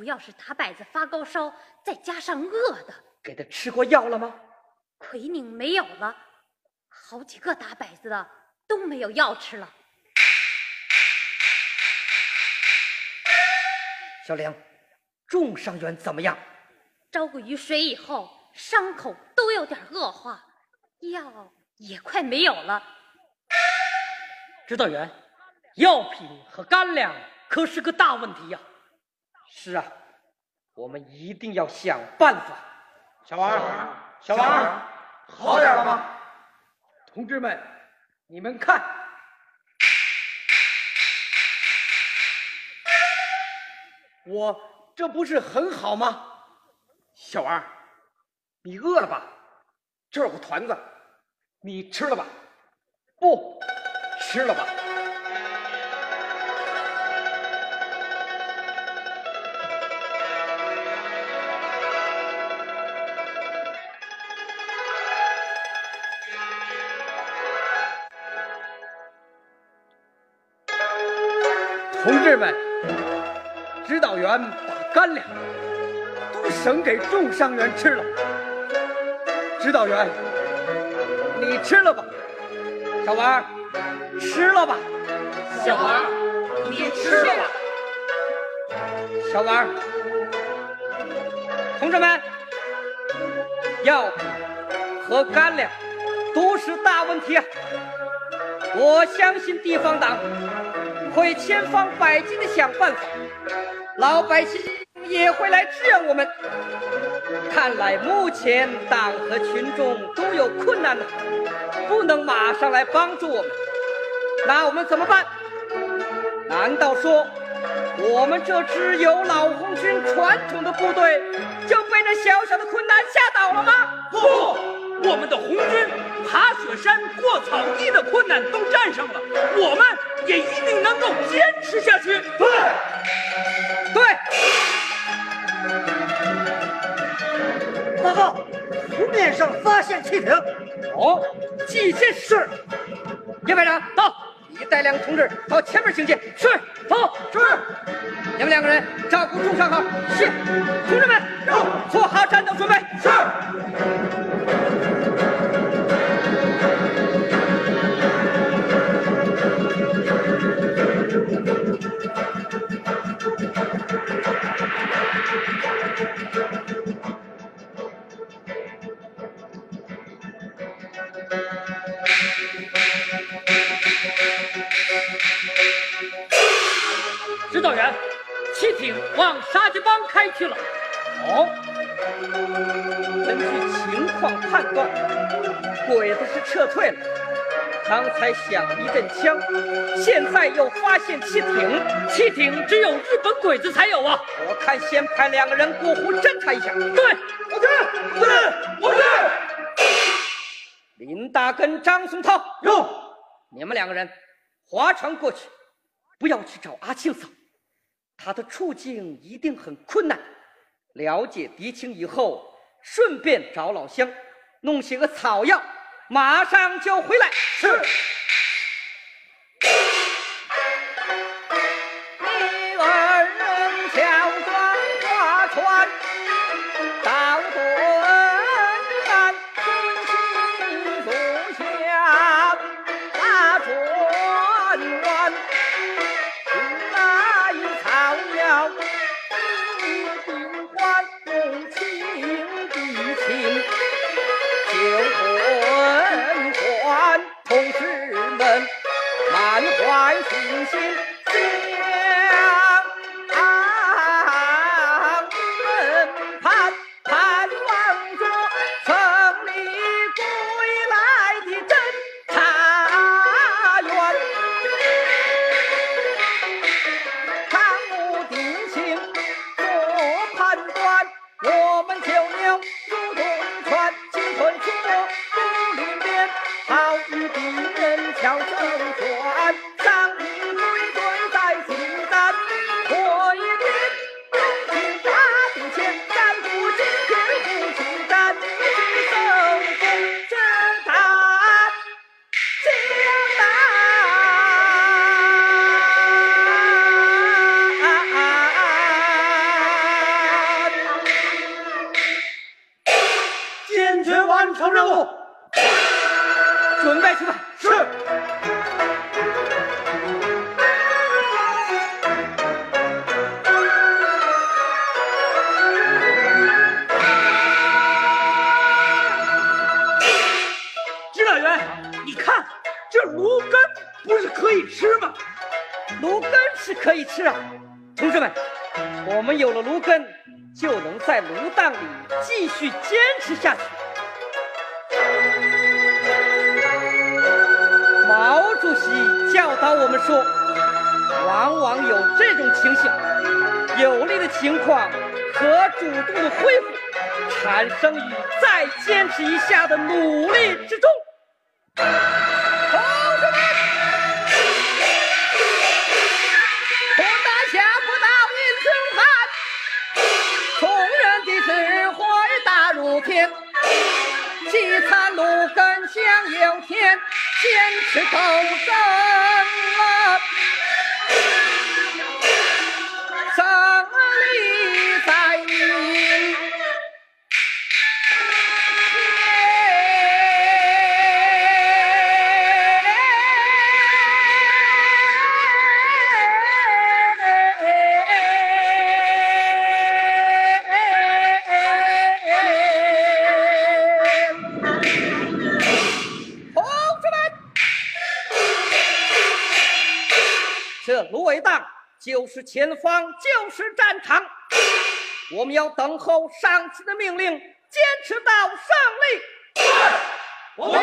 主要是打摆子发高烧，再加上饿的。给他吃过药了吗？奎宁没有了，好几个打摆子的都没有药吃了。小玲，重伤员怎么样？招过雨水以后，伤口都有点恶化，药也快没有了。指导员，药品和干粮可是个大问题呀。是啊，我们一定要想办法。小王，小王，好点了吗？同志们，你们看，我这不是很好吗？小王，你饿了吧？这儿有个团子，你吃了吧？不，吃了吧。同志们，指导员把干粮都。省给重伤员吃了。指导员，你吃了吧。小王，吃了吧。小王，你吃了吧。小王，同志们，药和干粮都是大问题啊！我相信地方党会千方百计的想办法，老百姓也会来支援我们。看来目前党和群众都有困难了，不能马上来帮助我们，那我们怎么办？难道说我们这支有老红军传统的部队就被这小小的困难吓倒了吗？不，我们的红军爬雪山、过草地的困难都战胜了，我们也一定能够坚持下去。对，对。报告，湖面上发现汽艇。哦，蓟县是。叶排长到，你带两个同志到前面行进。是，走。是。你们两个人照顾重伤号。是。同志们，走做好战斗准备。是。汽艇往沙家浜开去了。哦，根据情况判断，鬼子是撤退了。刚才响一阵枪，现在又发现汽艇，汽艇只有日本鬼子才有啊！我看先派两个人过湖侦查一下。对，我去，对，我去。林大跟、张松涛，有，你们两个人划船过去，不要去找阿庆嫂，他的处境一定很困难。了解敌情以后，顺便找老乡弄些个草药，马上就回来。是。前方，就是战场。我们要等候上级的命令，坚持到胜利。我们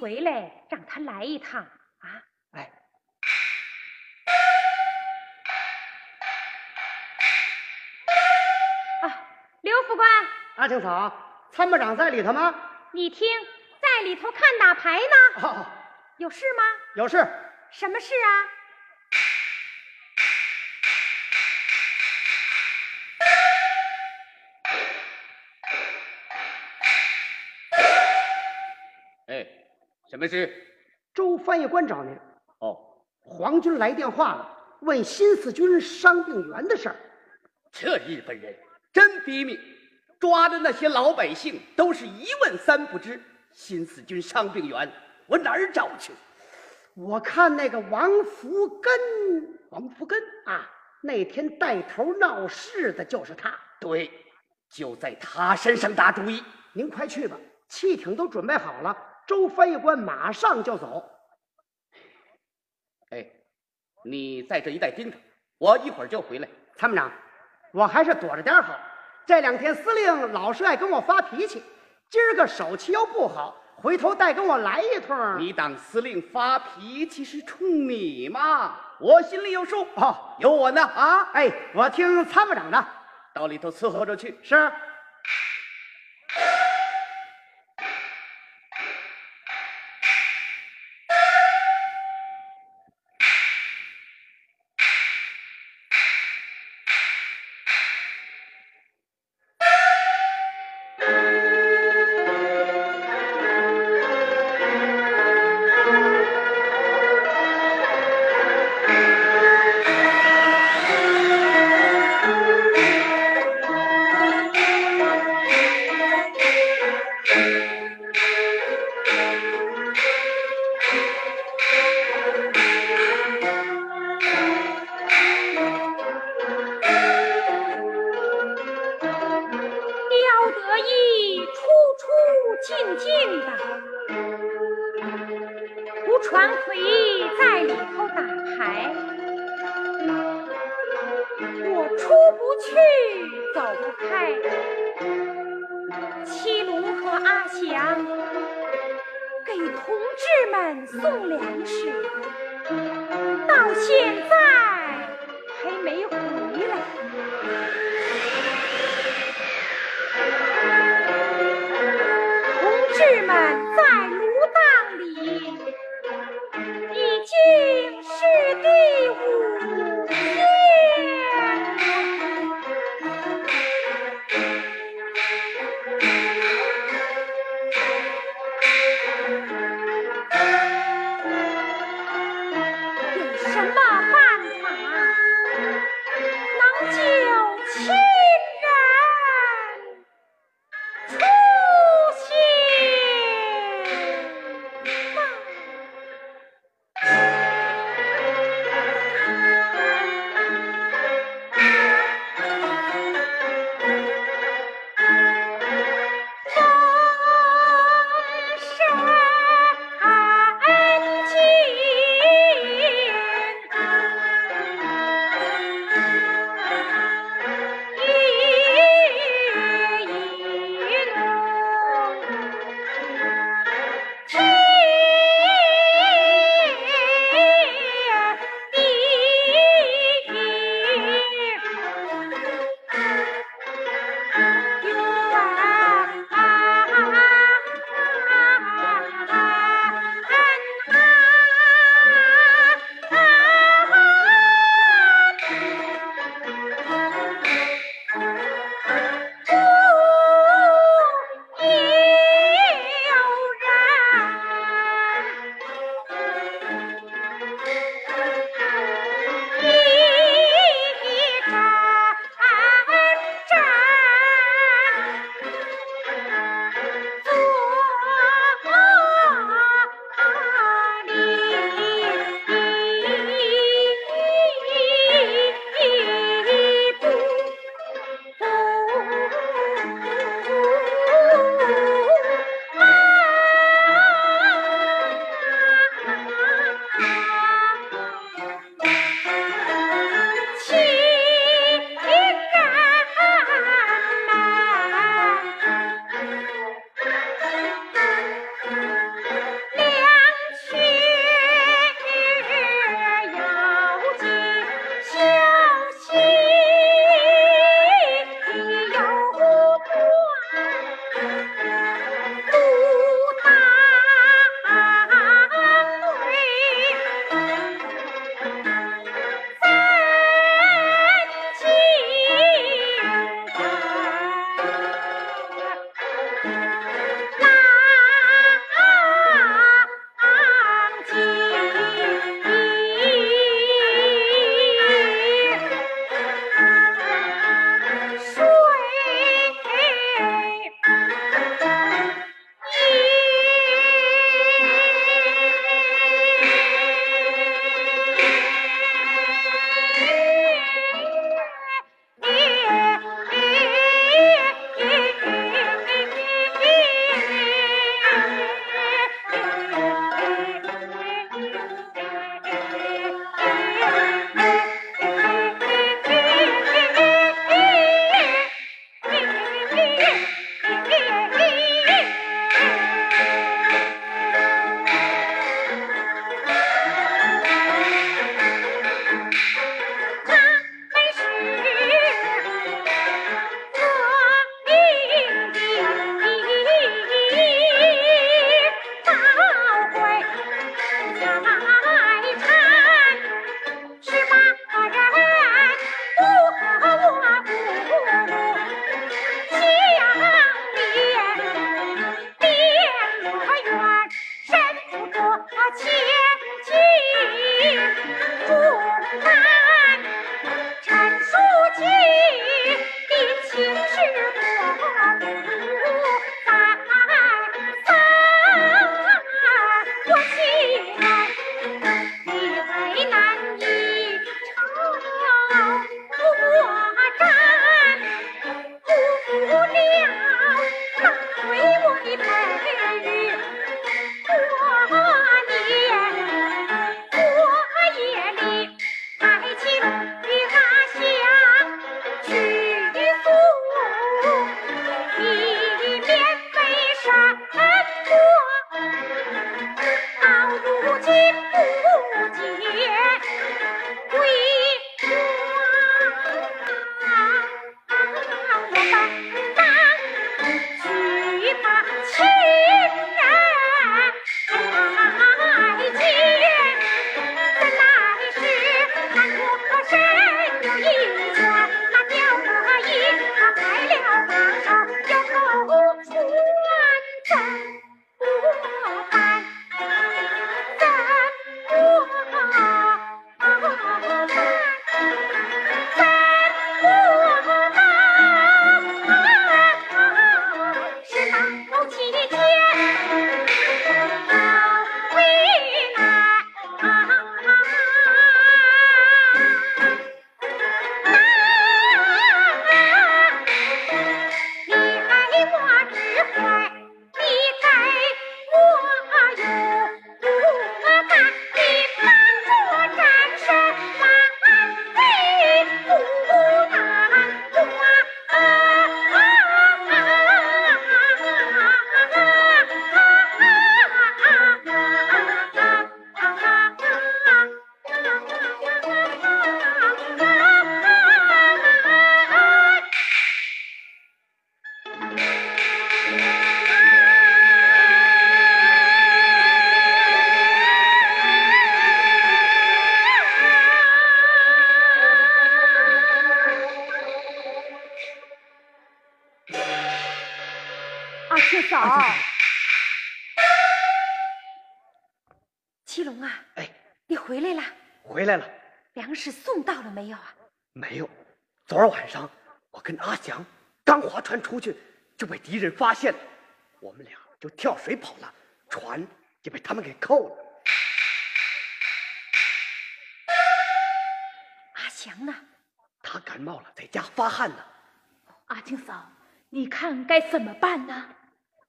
回来，让他来一趟啊！哎，啊，刘副官，阿庆嫂，参谋长在里头吗？你听，在里头看打牌呢。哦，有事吗？有事。什么事啊？么事？周翻译官找您。哦，皇军来电话了，问新四军伤病员的事儿。这日本人真逼命，抓的那些老百姓都是一问三不知。新四军伤病员，我哪儿找去？我看那个王福根，王福根啊，那天带头闹事的就是他。对，就在他身上打主意。您快去吧，汽艇都准备好了，周翻译官马上就走。哎，你在这一带盯着，我一会儿就回来。参谋长，我还是躲着点好。这两天司令老是爱跟我发脾气，今儿个手气又不好，回头再跟我来一通。你当司令发脾气是冲你吗？我心里有数。哦，有我呢啊！哎，我听参谋长的，到里头伺候着去。是。发现了，我们俩就跳水跑了，船也被他们给扣了。阿强呢？他感冒了，在家发汗呢。阿庆嫂，你看该怎么办呢？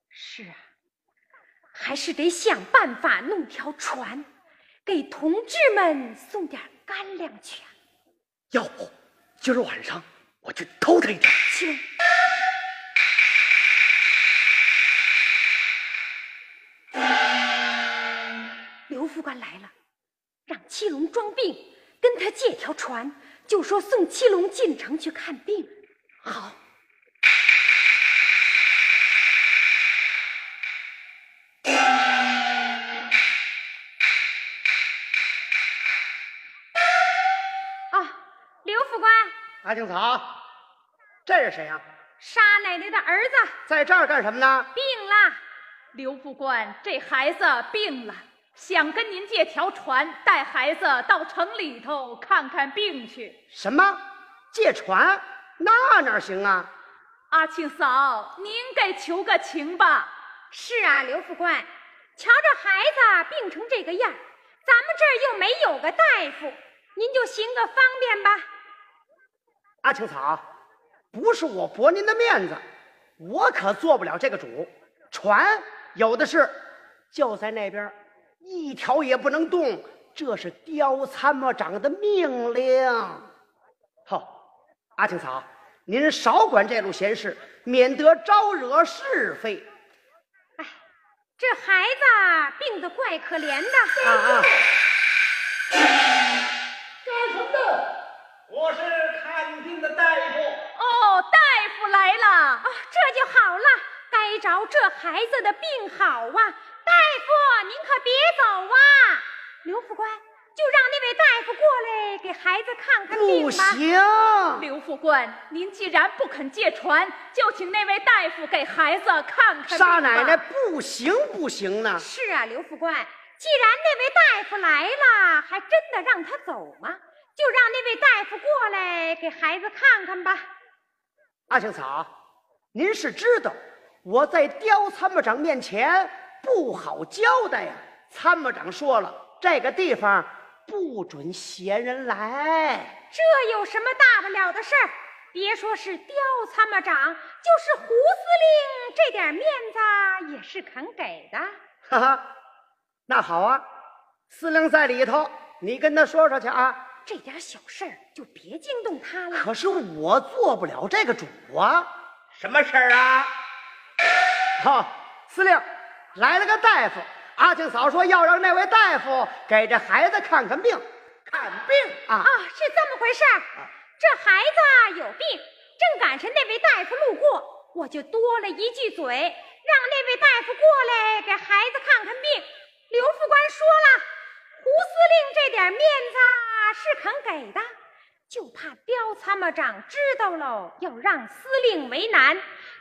是啊，还是得想办法弄条船，给同志们送点干粮去啊。要不今儿晚上谁呀、沙奶奶的儿子在这儿干什么呢？病了，刘副官，这孩子病了，想跟您借条船，带孩子到城里头看看病去。什么？借船？那哪行啊？阿庆嫂，您给求个情吧。是啊，刘副官，瞧这孩子病成这个样，咱们这儿又没有个大夫，您就行个方便吧。阿青草，不是我驳您的面子，我可做不了这个主。船有的是，就在那边，一条也不能动，这是刁参谋长的命令。好，阿庆嫂，您少管这路闲事，免得招惹是非。哎这孩子病得怪可怜的啊啊！干什么的？我是来了。啊，这就好了，该着这孩子的病好啊！大夫，您可别走啊！刘副官，就让那位大夫过来给孩子看看病不吧。行，刘副官，您既然不肯借船，就请那位大夫给孩子看看病吧。沙奶奶不行不行呢。是啊，刘副官，既然那位大夫来了，还真的让他走吗？就让那位大夫过来给孩子看看吧。阿青草，您是知道我在刁参谋长面前不好交代呀。参谋长说了，这个地方不准闲人来。这有什么大不了的事儿？别说是刁参谋长，就是胡司令这点面子也是肯给的。哈哈，那好啊，司令在里头，你跟他说说去啊。这点小事儿就别惊动他了。可是我做不了这个主啊。什么事儿啊？好，司令来了个大夫，阿庆嫂说要让那位大夫给这孩子看看病，看病啊啊，是这么回事儿。这孩子有病，正赶上那位大夫路过，我就多了一句嘴，让那位大夫过来给孩子看看病。刘副官说了，胡司令这点面子是肯给的，就怕刁参谋长知道喽，要让司令为难。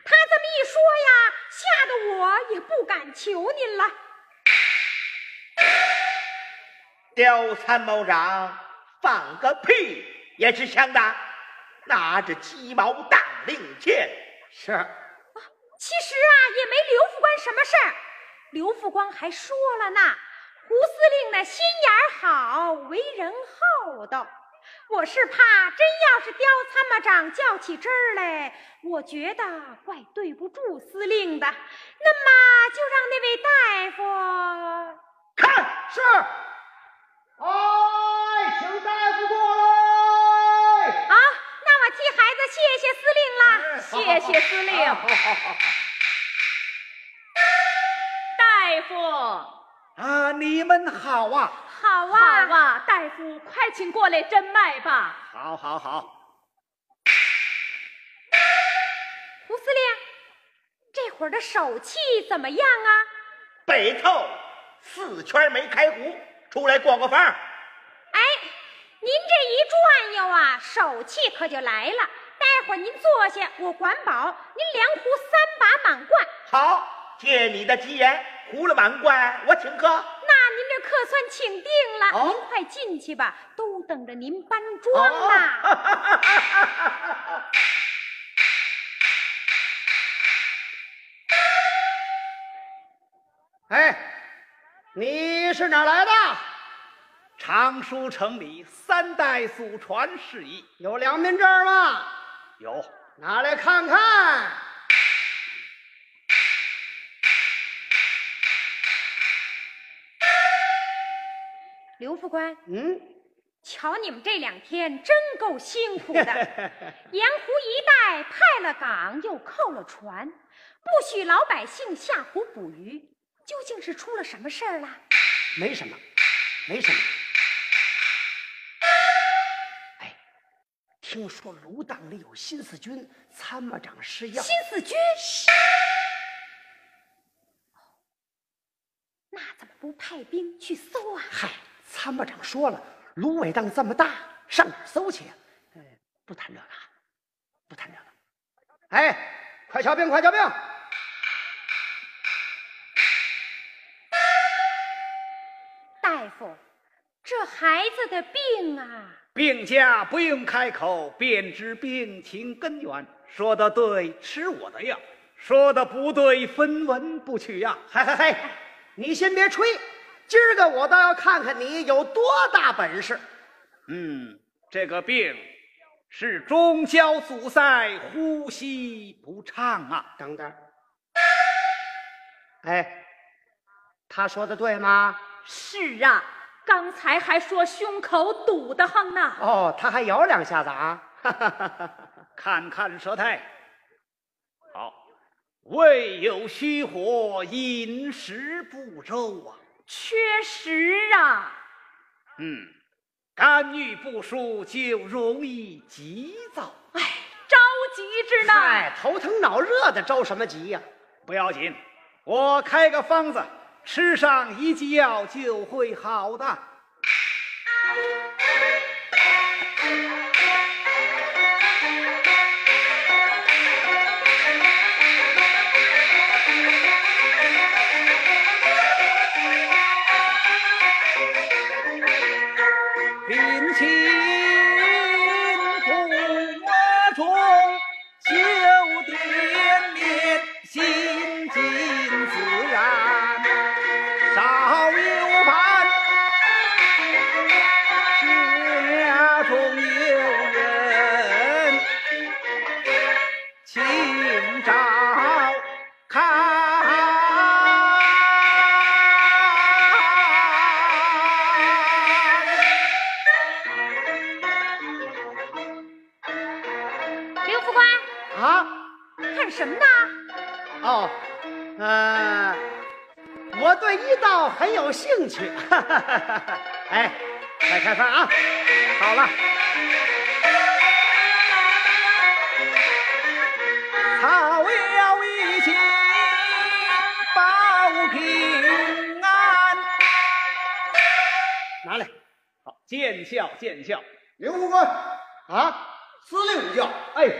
他这么一说呀，吓得我也不敢求您了。刁参谋长放个屁也是香的，拿着鸡毛当令箭。是，其实啊，也没刘副官什么事儿。刘副官还说了呢，胡司令那心眼儿好，为人厚道。我是怕真要是刁参谋长较起真儿来，我觉得怪对不住司令的。那么就让那位大夫看是。哎，请大夫过来。啊，那我替孩子谢谢司令了。谢谢司令。好好好。大夫。啊，你们好啊！好啊，好啊，大夫，快请过来诊脉吧。好，好，好。胡司令，这会儿的手气怎么样啊？北透，四圈没开壶，出来过过风。哎，您这一转悠啊，手气可就来了。待会儿您坐下，我管饱。您两壶三把满贯，好，借你的吉言，胡了满贯，我请客。那您这客算请定了，哦您快进去吧，都等着您搬庄呢。哎，你是哪来的？常书城里三代祖传事宜，有良民证吗？有拿来看看。刘副官，嗯，瞧你们这两天真够辛苦的，盐湖一带派了港，又扣了船，不许老百姓下湖捕鱼，究竟是出了什么事儿了？没什么，没什么。哎，听说芦荡里有新四军参谋长施药，新四军？那怎么不派兵去搜啊？嗨，参谋长说了，芦苇荡这么大，上哪儿搜去呀、哎，不谈这个，不谈这个。哎，快瞧兵，快瞧兵！大夫，这孩子的病啊，病家不用开口便知病情根源。说的对，吃我的药；说的不对，分文不取呀。嗨嗨嗨，你先别吹，今儿个我倒要看看你有多大本事。嗯，这个病是中焦阻塞，呼吸不畅啊。等等，哎，他说的对吗？是啊，刚才还说胸口堵得慌呢。哦，他还摇两下子啊！看看舌苔，好，胃有虚火，饮食不周啊。确实啊，嗯，肝郁不舒就容易急躁。哎，着急之呢。哎，头疼脑热的着什么急呀、不要紧，我开个方子，吃上一剂药就会好的。有兴趣。哎，快开饭啊！好了，草药一剂保平安。拿来。好，见笑见笑。刘副官，啊，司令叫。哎，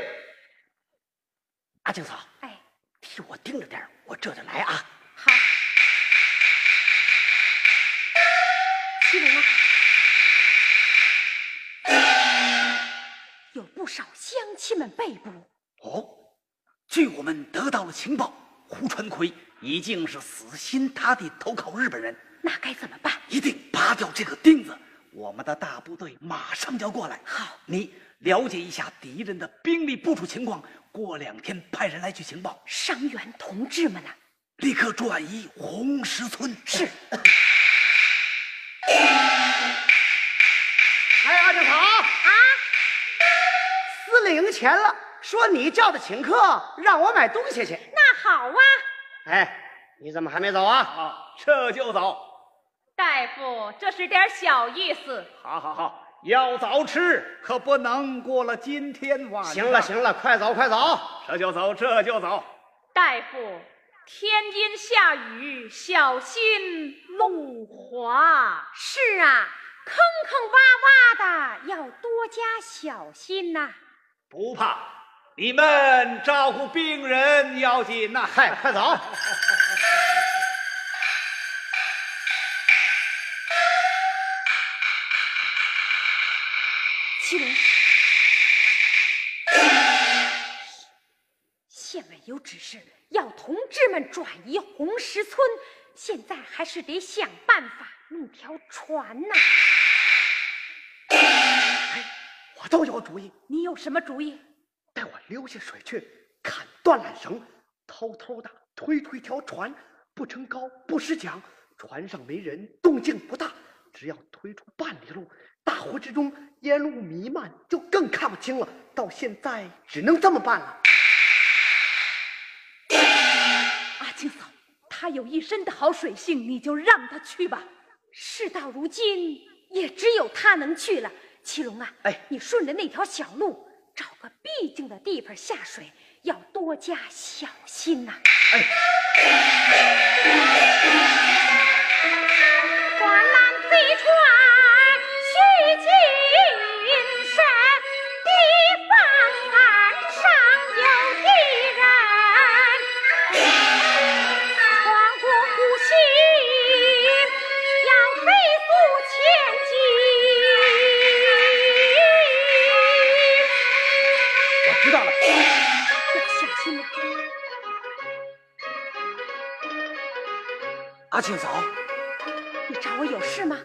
阿庆嫂，哎，替我盯着点我这就来啊。情报，胡传奎已经是死心塌地投靠日本人，那该怎么办？一定拔掉这个钉子。我们的大部队马上就要过来。好，你了解一下敌人的兵力部署情况，过两天派人来取情报，伤员同志们呐、立刻转移红石村。是。哎，阿青嫂啊，司令前了，说你叫他请客，让我买东西去。那好啊，哎，你怎么还没走啊？好，这就走。大夫，这是点小意思。好好好，要早吃，可不能过了今天晚上。行了行了，快走快走。这就走，这就走。大夫，天阴下雨，小心路滑。是啊，坑坑洼洼的，要多加小心呐、不怕，你们照顾病人要紧呐！嗨，快走！祁隆，县委有指示，要同志们转移红石村，现在还是得想办法弄条船呐。哎，我倒有主意。你有什么主意？待我溜下水去，砍断缆绳，偷偷的推出一条船，不成高，不失桨，船上没人，动静不大。只要推出半里路，大湖之中烟雾弥漫，就更看不清了。到现在只能这么办了。阿青嫂，他有一身的好水性，你就让他去吧。事到如今，也只有他能去了。祁隆啊，哎，你顺着那条小路，找个僻静的地方下水，要多加小心呐。哎。观澜飞船阿庆嫂，你找我有事吗？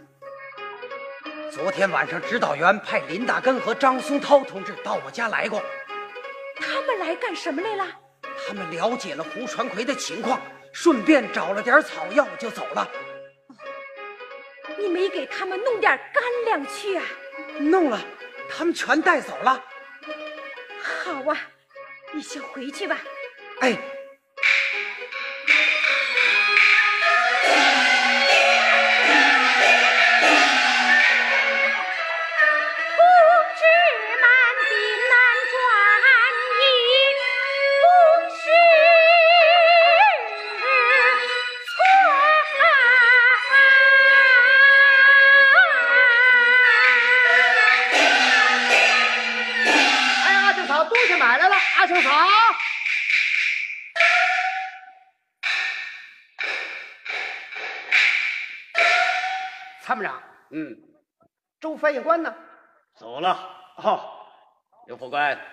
昨天晚上指导员派林大根和张松涛同志到我家来过，他们来干什么来了？他们了解了胡传奎的情况，顺便找了点草药就走了。你没给他们弄点干粮去啊？弄了，他们全带走了。好啊，你先回去吧。哎。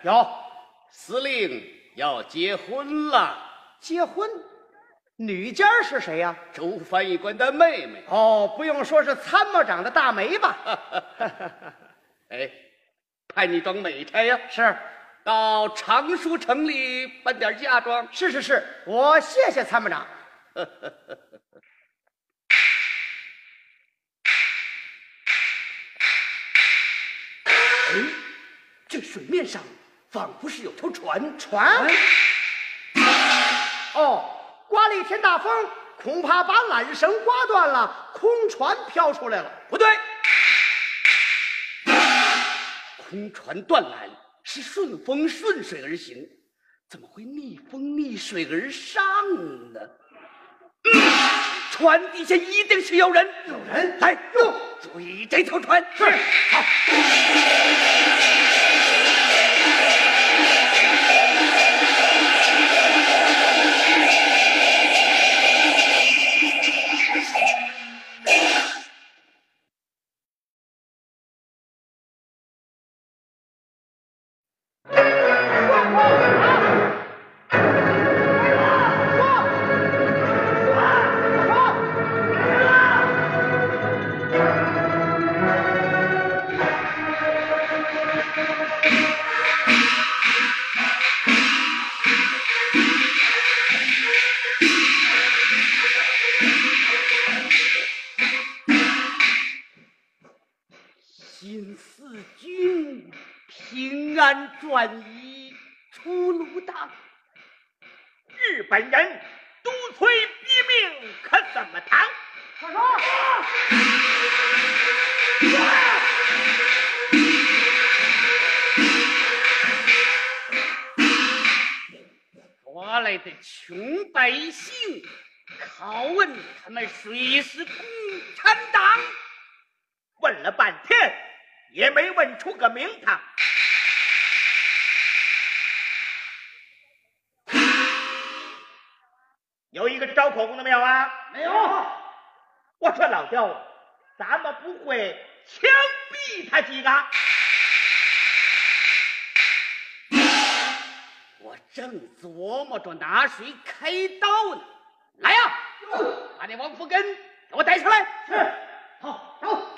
有司令要结婚了。结婚，女家是谁呀、周翻译官的妹妹。哦，不用说是参谋长的大梅吧？哎，派你装美差呀？是，到常熟城里办点嫁妆。是是是，我谢谢参谋长。哎，这水面上仿佛是有条船，船。哦，刮了一天大风，恐怕把缆绳刮断了，空船飘出来了。不对，空船断缆是顺风顺水而行，怎么会逆风逆水而上呢？嗯，船底下一定是有人。有人来，哟，注意这条船。是，好。着拿谁开刀呢。来呀，把那王福根给我带上来。是。好，走。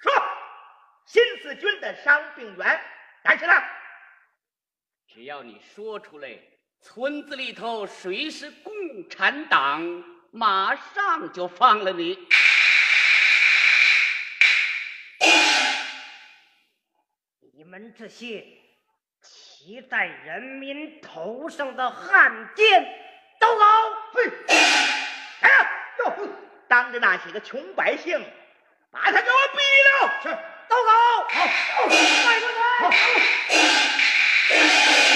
说，新四军的伤病员逮起来？只要你说出来，村子里头谁是共产党，马上就放了你。们这些骑在人民头上的汉奸，都走！嘿，来呀！哟，当着那些个穷百姓，把他给我毙了！是，都走！好，快出来！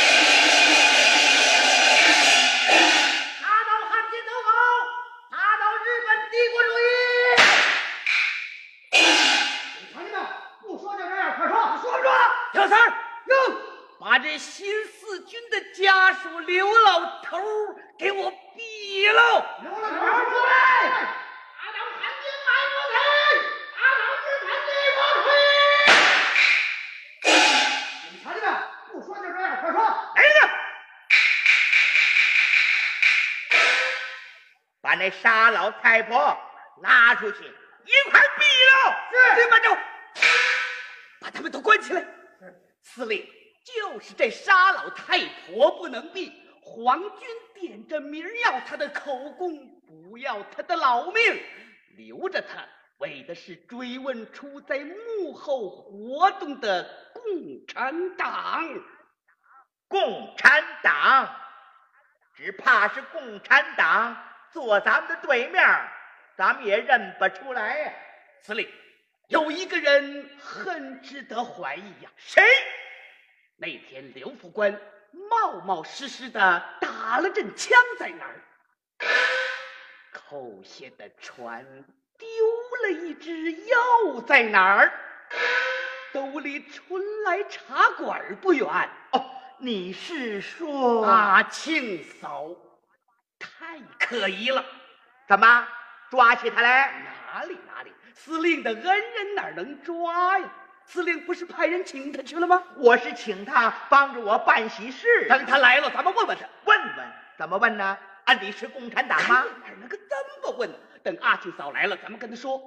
这新四军的家属刘老头儿给我毙了！刘老头儿出来！打倒汉奸卖国贼，打倒日本帝国主义！同志们，不说就这样，快说！来人呐！把那傻老太婆拉出去，一块毙了！是，对，慢着，把他们都关起来。司令，就是这沙老太婆不能毙，皇军点着名要她的口供，不要她的老命，留着她，为的是追问出在幕后活动的共产党。共产党，只怕是共产党坐咱们的对面，咱们也认不出来呀、司令，有一个人很值得怀疑呀、谁？那天刘副官冒冒失失的打了阵枪在哪儿？扣下的船丢了一只药在哪儿？都离春来茶馆不远。哦，你是说阿庆嫂，太可疑了。怎么抓起他来？哪里哪里，司令的恩人哪能抓呀？司令不是派人请他去了吗？我是请他帮着我办喜事。等他来了，咱们问问他。问问怎么问呢？啊，你是共产党吗？哪能够这么问？等阿庆嫂来了，咱们跟他说。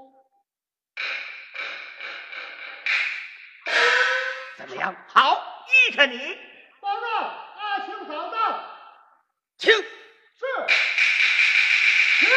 怎么样？好，依着你。报告，阿庆嫂到。请。是。请。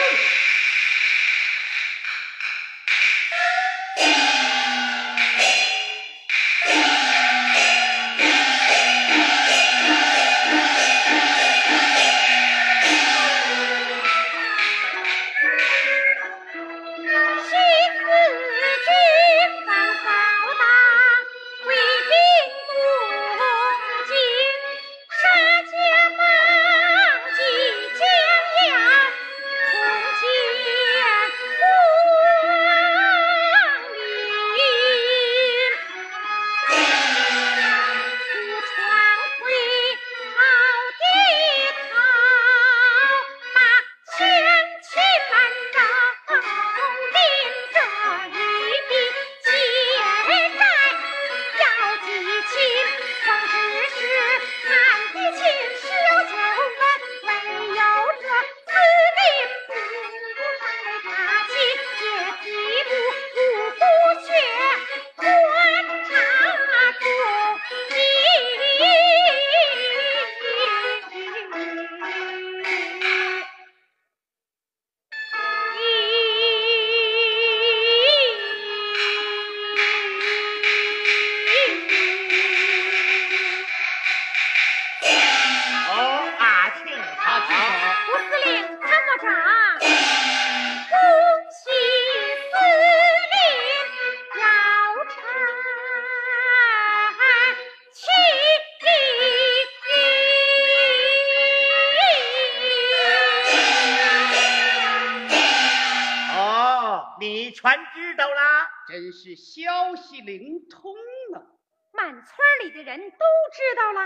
知道了。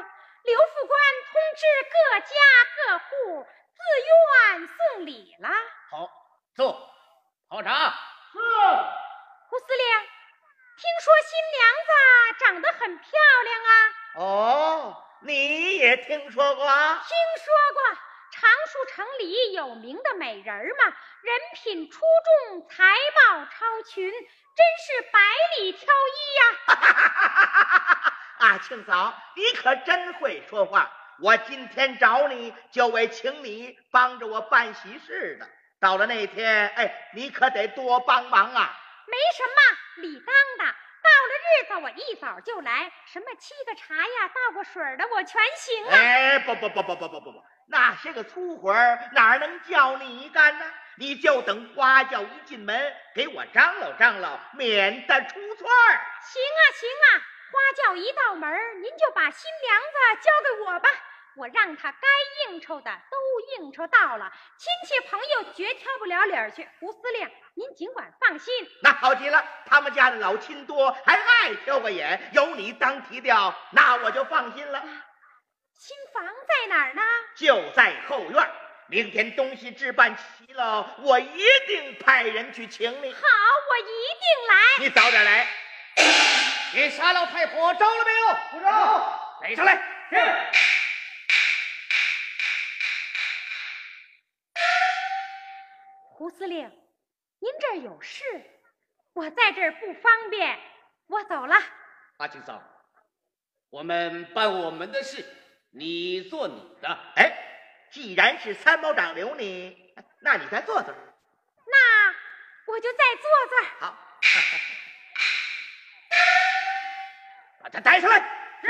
刘副官通知各家各户自愿送礼了。好，坐，泡茶。是。胡司令，听说新娘子长得很漂亮啊。哦，你也听说过？听说过，常熟城里有名的美人儿嘛，人品出众，才貌超群，真是百里挑一呀。阿庆嫂，你可真会说话！我今天找你，就为请你帮着我办喜事的。到了那天，哎，你可得多帮忙啊！没什么，理当的。到了日子，我一早就来。什么沏个茶呀、倒个水的，我全行啊！哎，不不不不不不不不，那些个粗活哪能叫你干呢？你就等花轿一进门，给我张罗张罗，免得出错儿。行啊，行啊。花轿一到门，您就把新娘子交给我吧，我让她该应酬的都应酬到了，亲戚朋友绝挑不了理儿去。胡司令，您尽管放心。那好极了，他们家的老亲多，还爱挑个眼，有你当提调，那我就放心了。新房在哪儿呢？就在后院。明天东西置办齐了，我一定派人去请你。好，我一定来。你早点来。你沙老太婆招了没有？不招。逮上来。是。胡司令，您这儿有事，我在这儿不方便，我走了。阿青嫂，我们办我们的事，你做你的。哎，既然是参谋长留你，那你再坐坐。那我就再坐坐。好。把他带上来。是。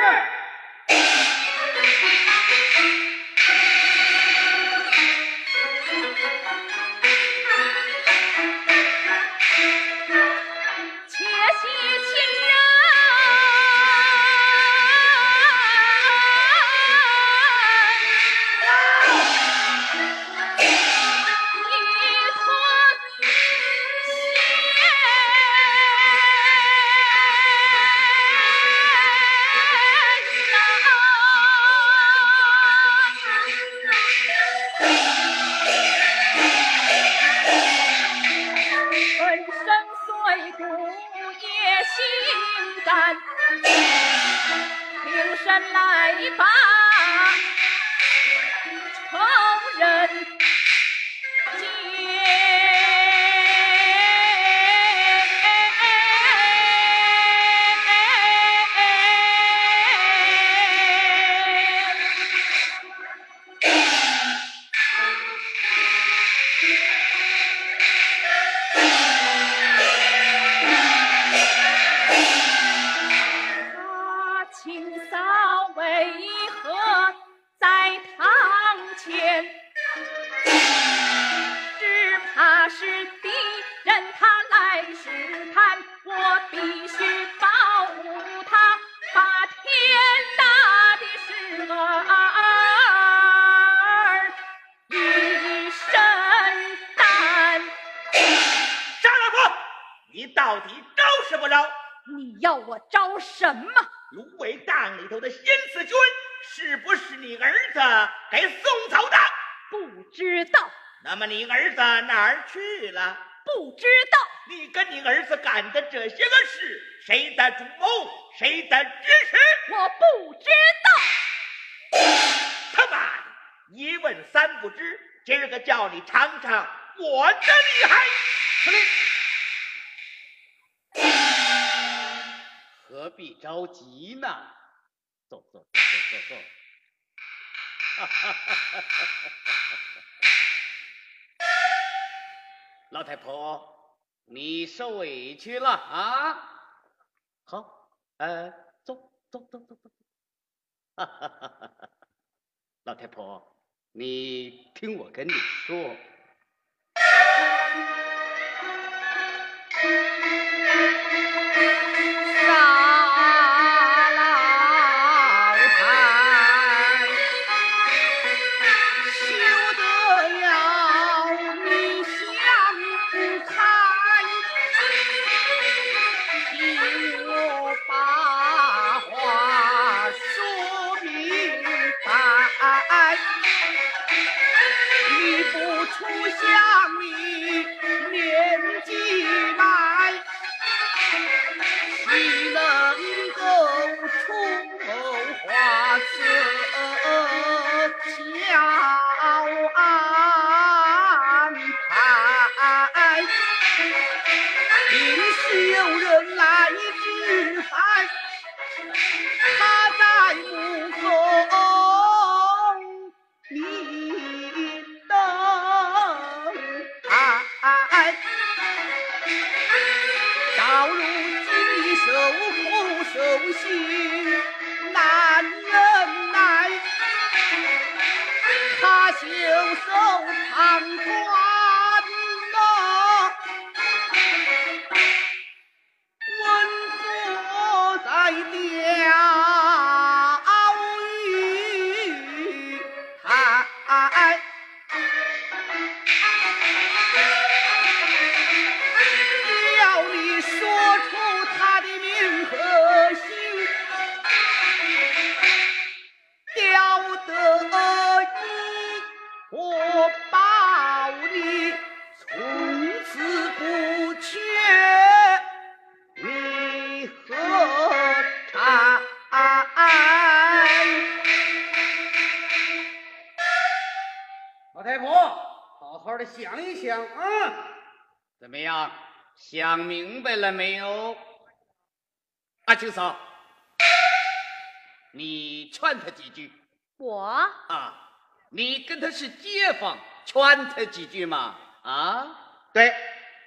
劝他几句嘛？啊，对，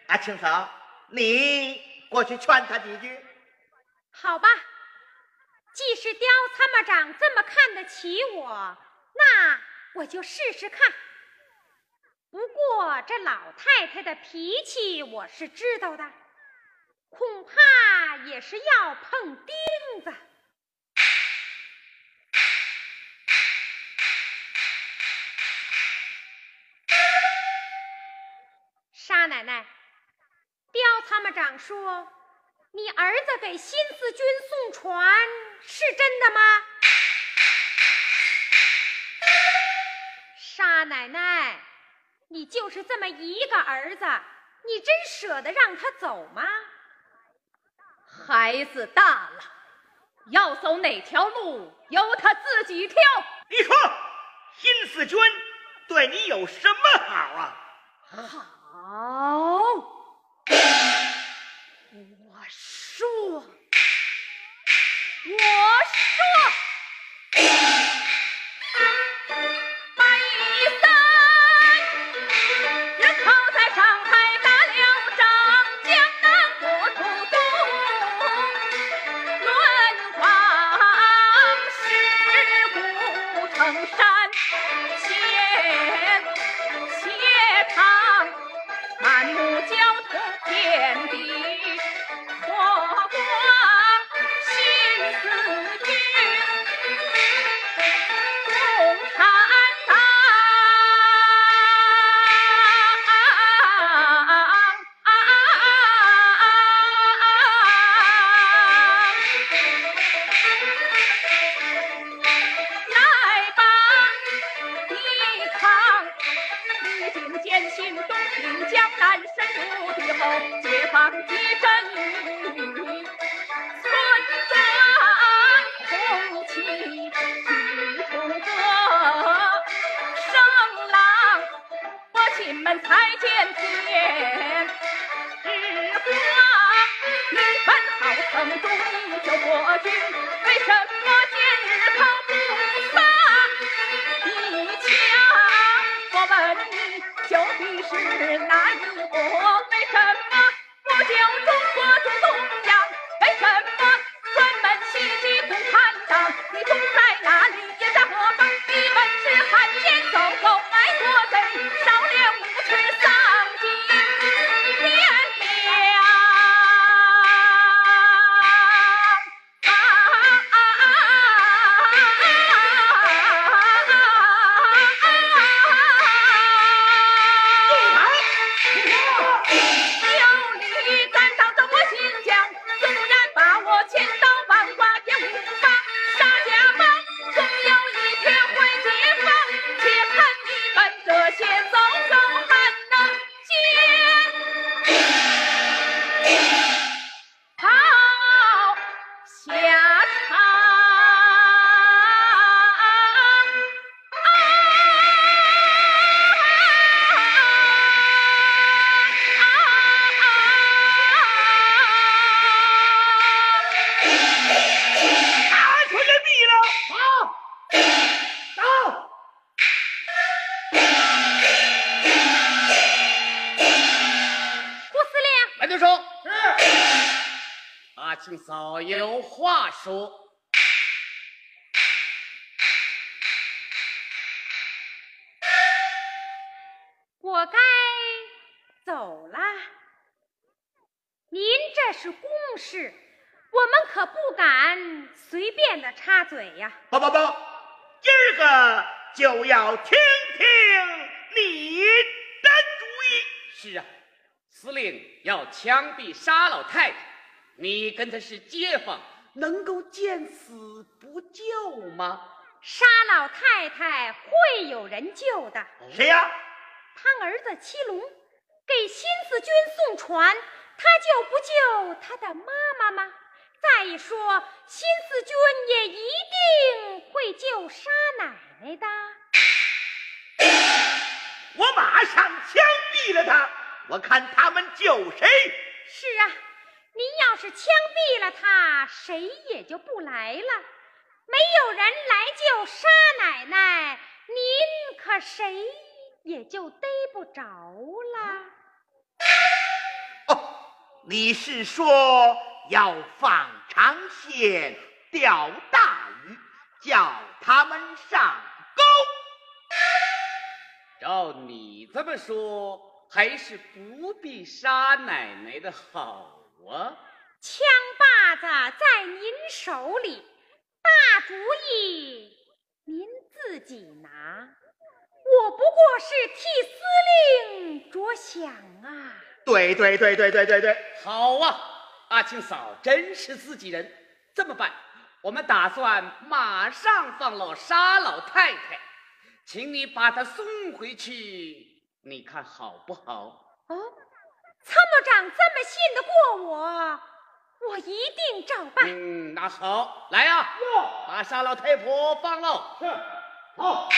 阿青嫂，你过去劝他几句。好吧，既是刁参谋长这么看得起我，那我就试试看。不过这老太太的脾气我是知道的，恐怕也是要碰钉说你儿子给新四军送船，是真的吗？沙奶奶。你就是这么一个儿子，你真舍得让他走吗？孩子大了，要走哪条路由他自己挑。你说，新四军对你有什么好啊？好，我说，我说。我军为什么坚日靠不放一枪？我问你，究竟是哪一个？跟他是街坊，能够见死不救吗？沙老太太会有人救的。谁呀？他儿子七龙给新四军送船，他就不救他的妈妈吗？再说，新四军也一定会救沙奶奶的。我马上枪毙了他，我看他们救谁。是啊，您要是枪毙了他，谁也就不来了。没有人来救沙奶奶，您可谁也就逮不着了。哦，你是说要放长线钓大鱼，叫他们上钩？照你这么说，还是不必杀奶奶的好啊。枪把子在您手里，大主意您自己拿。我不过是替司令着想啊。对对对对对对对，好啊！阿庆嫂真是自己人。这么办，我们打算马上放了沙老太太，请你把她送回去，你看好不好？哦，参谋长这么信得过我，我一定照办。嗯，那好，来呀，把沙老太婆放了。是，好。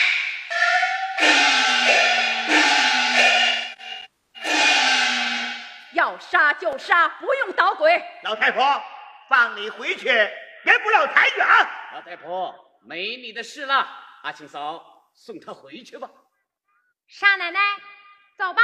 要杀就杀，不用捣鬼。老太婆，放你回去别不要抬举啊。老太婆，没你的事了。阿青嫂，送她回去吧。沙奶奶，走吧。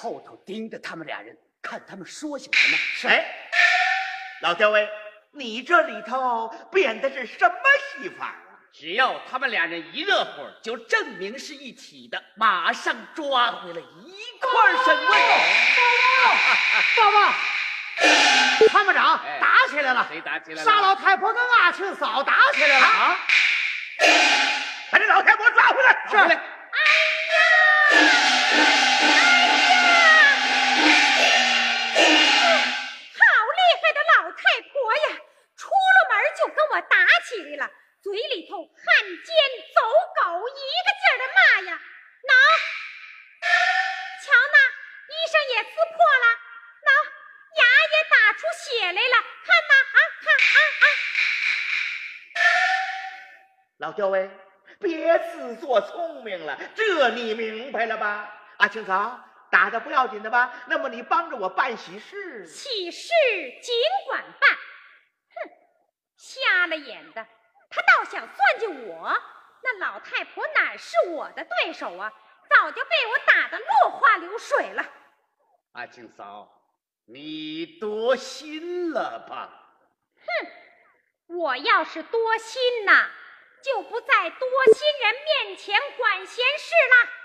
后头盯着他们俩人，看他们说些什么。谁？老刁威，你这里头变的是什么戏法啊？只要他们俩人一热乎，就证明是一体的，马上抓回来一块审问。报告，参谋长，打起来了！谁打起来了？沙老太婆跟阿庆嫂打起来了！啊！把这老太婆抓回来！是。哎呀！老刁威，别自作聪明了，这你明白了吧？阿青嫂，打的不要紧的吧？那么你帮着我办喜事。喜事尽管办。哼，瞎了眼的，他倒想算计我。那老太婆哪是我的对手啊？早就被我打得落花流水了。阿青嫂，你多心了吧？哼，我要是多心呐，就不在多心人面前管闲事了。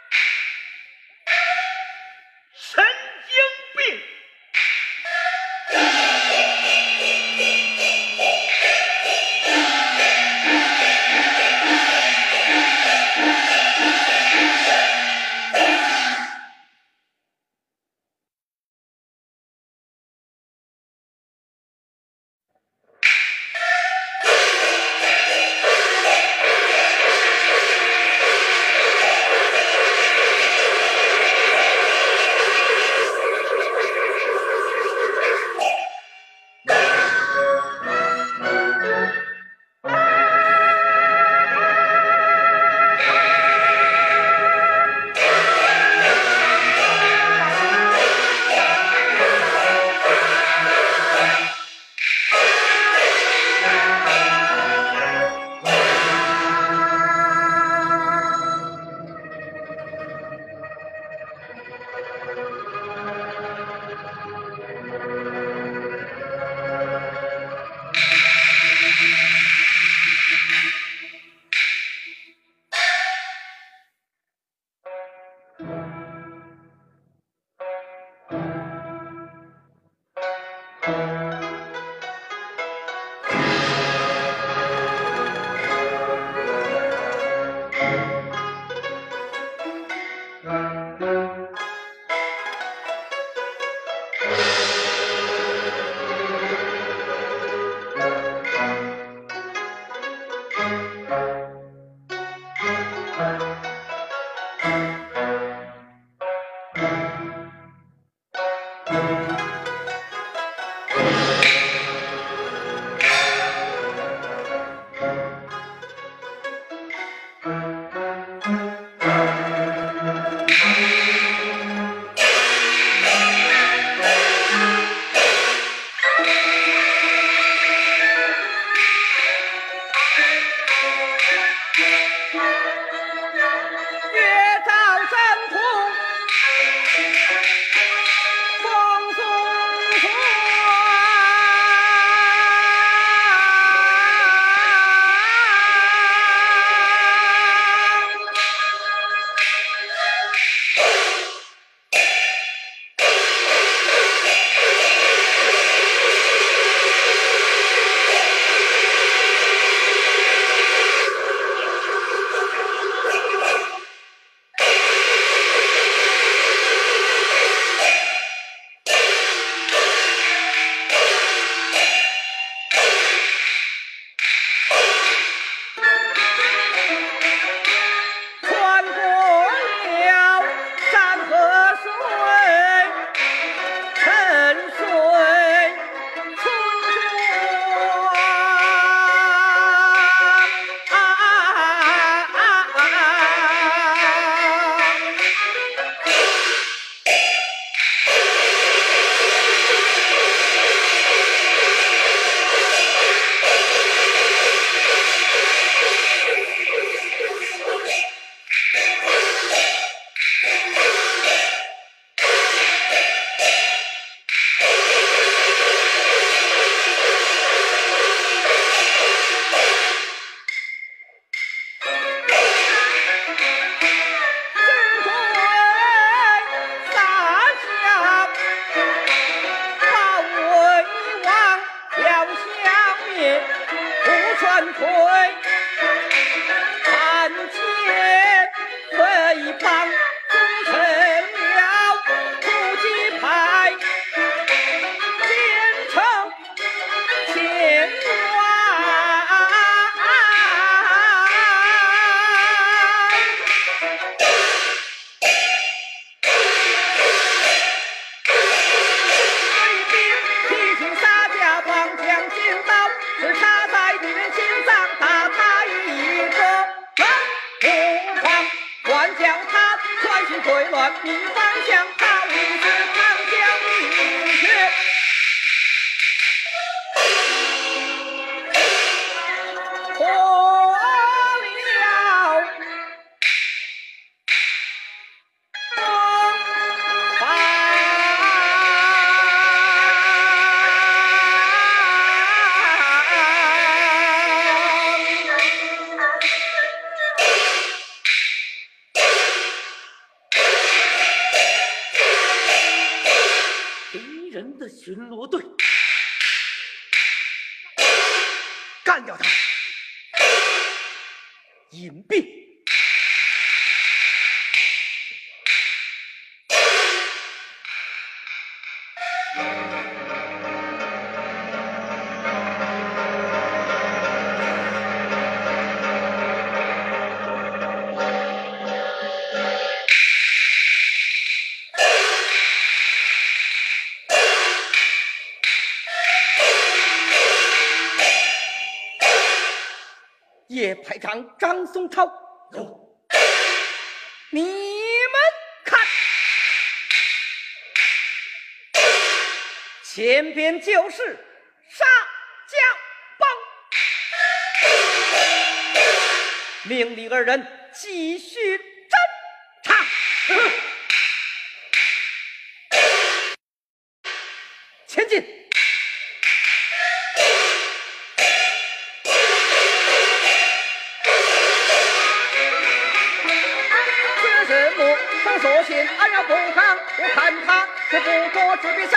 宋超，有你们看，前边就是沙家浜，命你二人继续。छोटे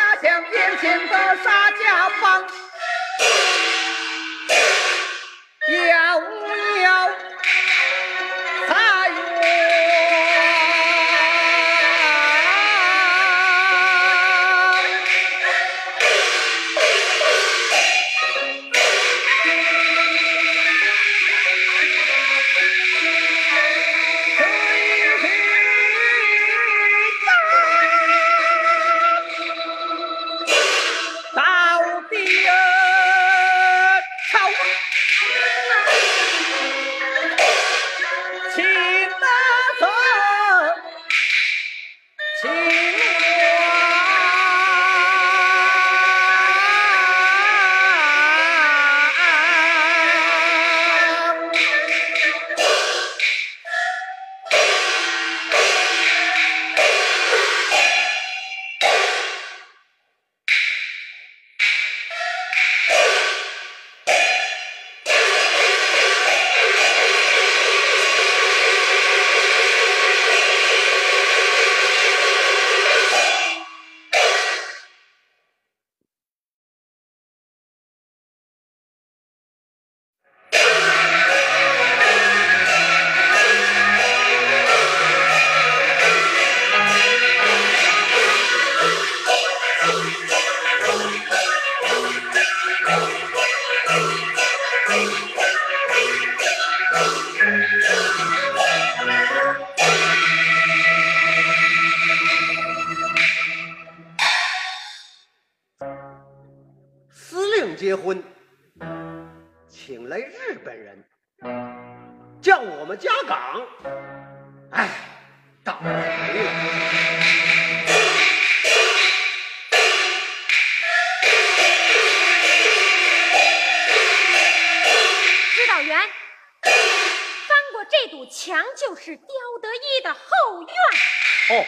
是刁德一的后院。哦。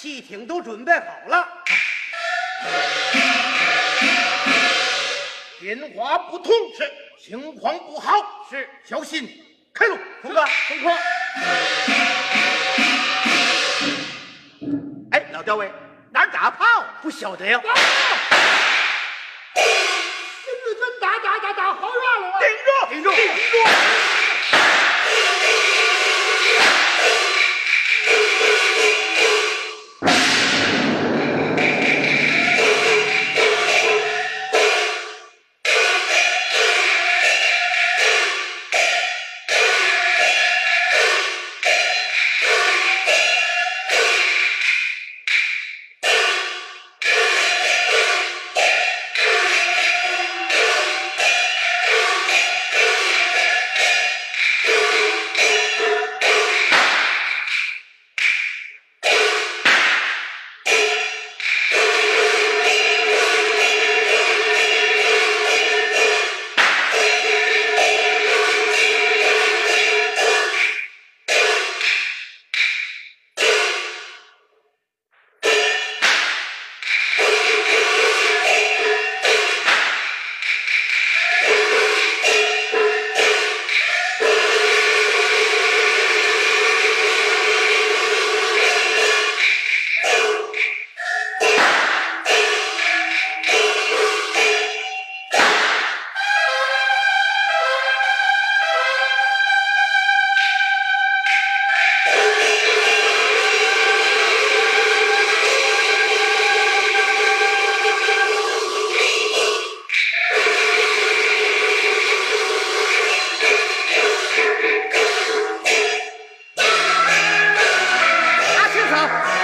汽艇都准备好了。电话不通，是情况不好，是小心开路，冲哥，冲客。哎，老刁位，哪儿打炮？不晓得呀。新四军打打打打好远了，顶住，顶住，顶住。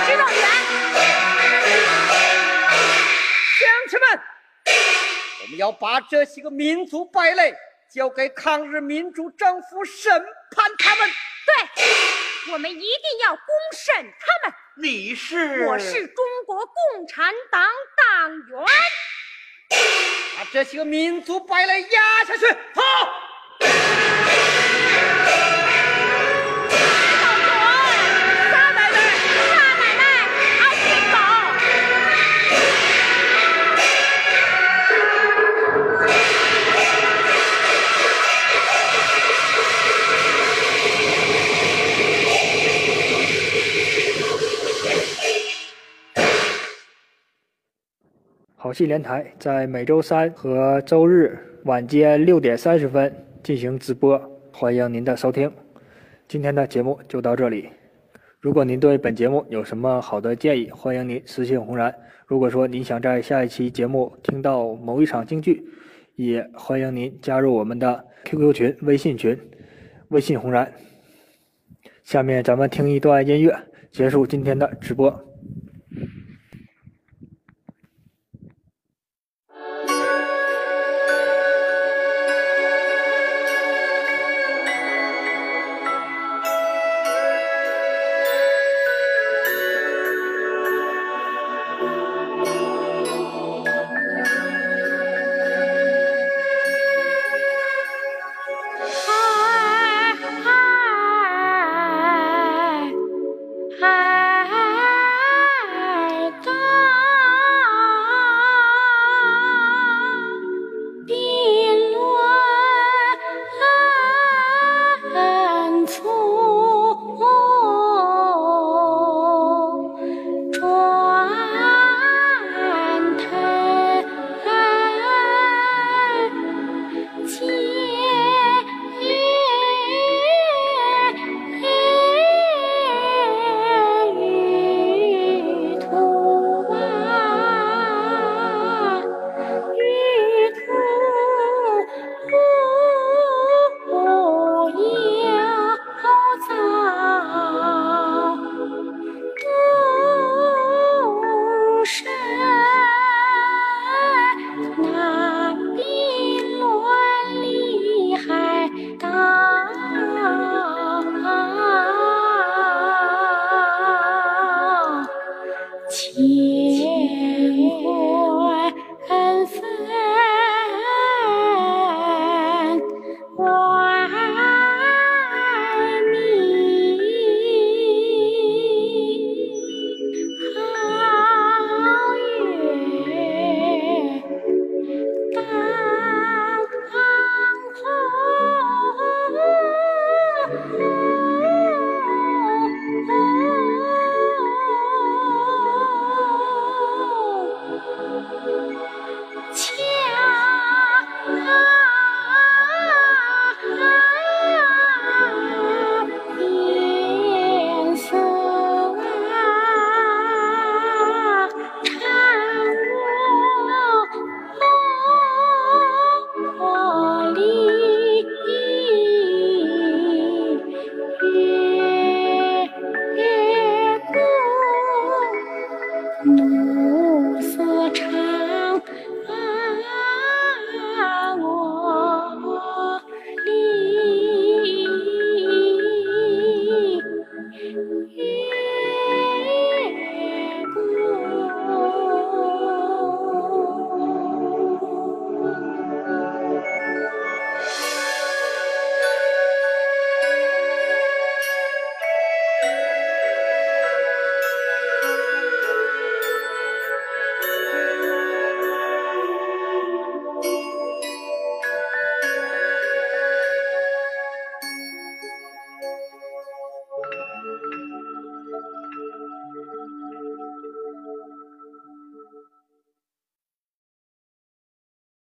指导员，乡亲们，我们要把这些个民族败类交给抗日民主政府审判他们。对，我们一定要公审他们。你是？我是中国共产党党员。把这些个民族败类压下去。好。好戏连台在每周三和周日晚间六点三十分进行直播，欢迎您的收听。今天的节目就到这里。如果您对本节目有什么好的建议，欢迎您私信红然。如果说您想在下一期节目听到某一场京剧，也欢迎您加入我们的 QQ 群、微信群，微信红然。下面咱们听一段音乐，结束今天的直播。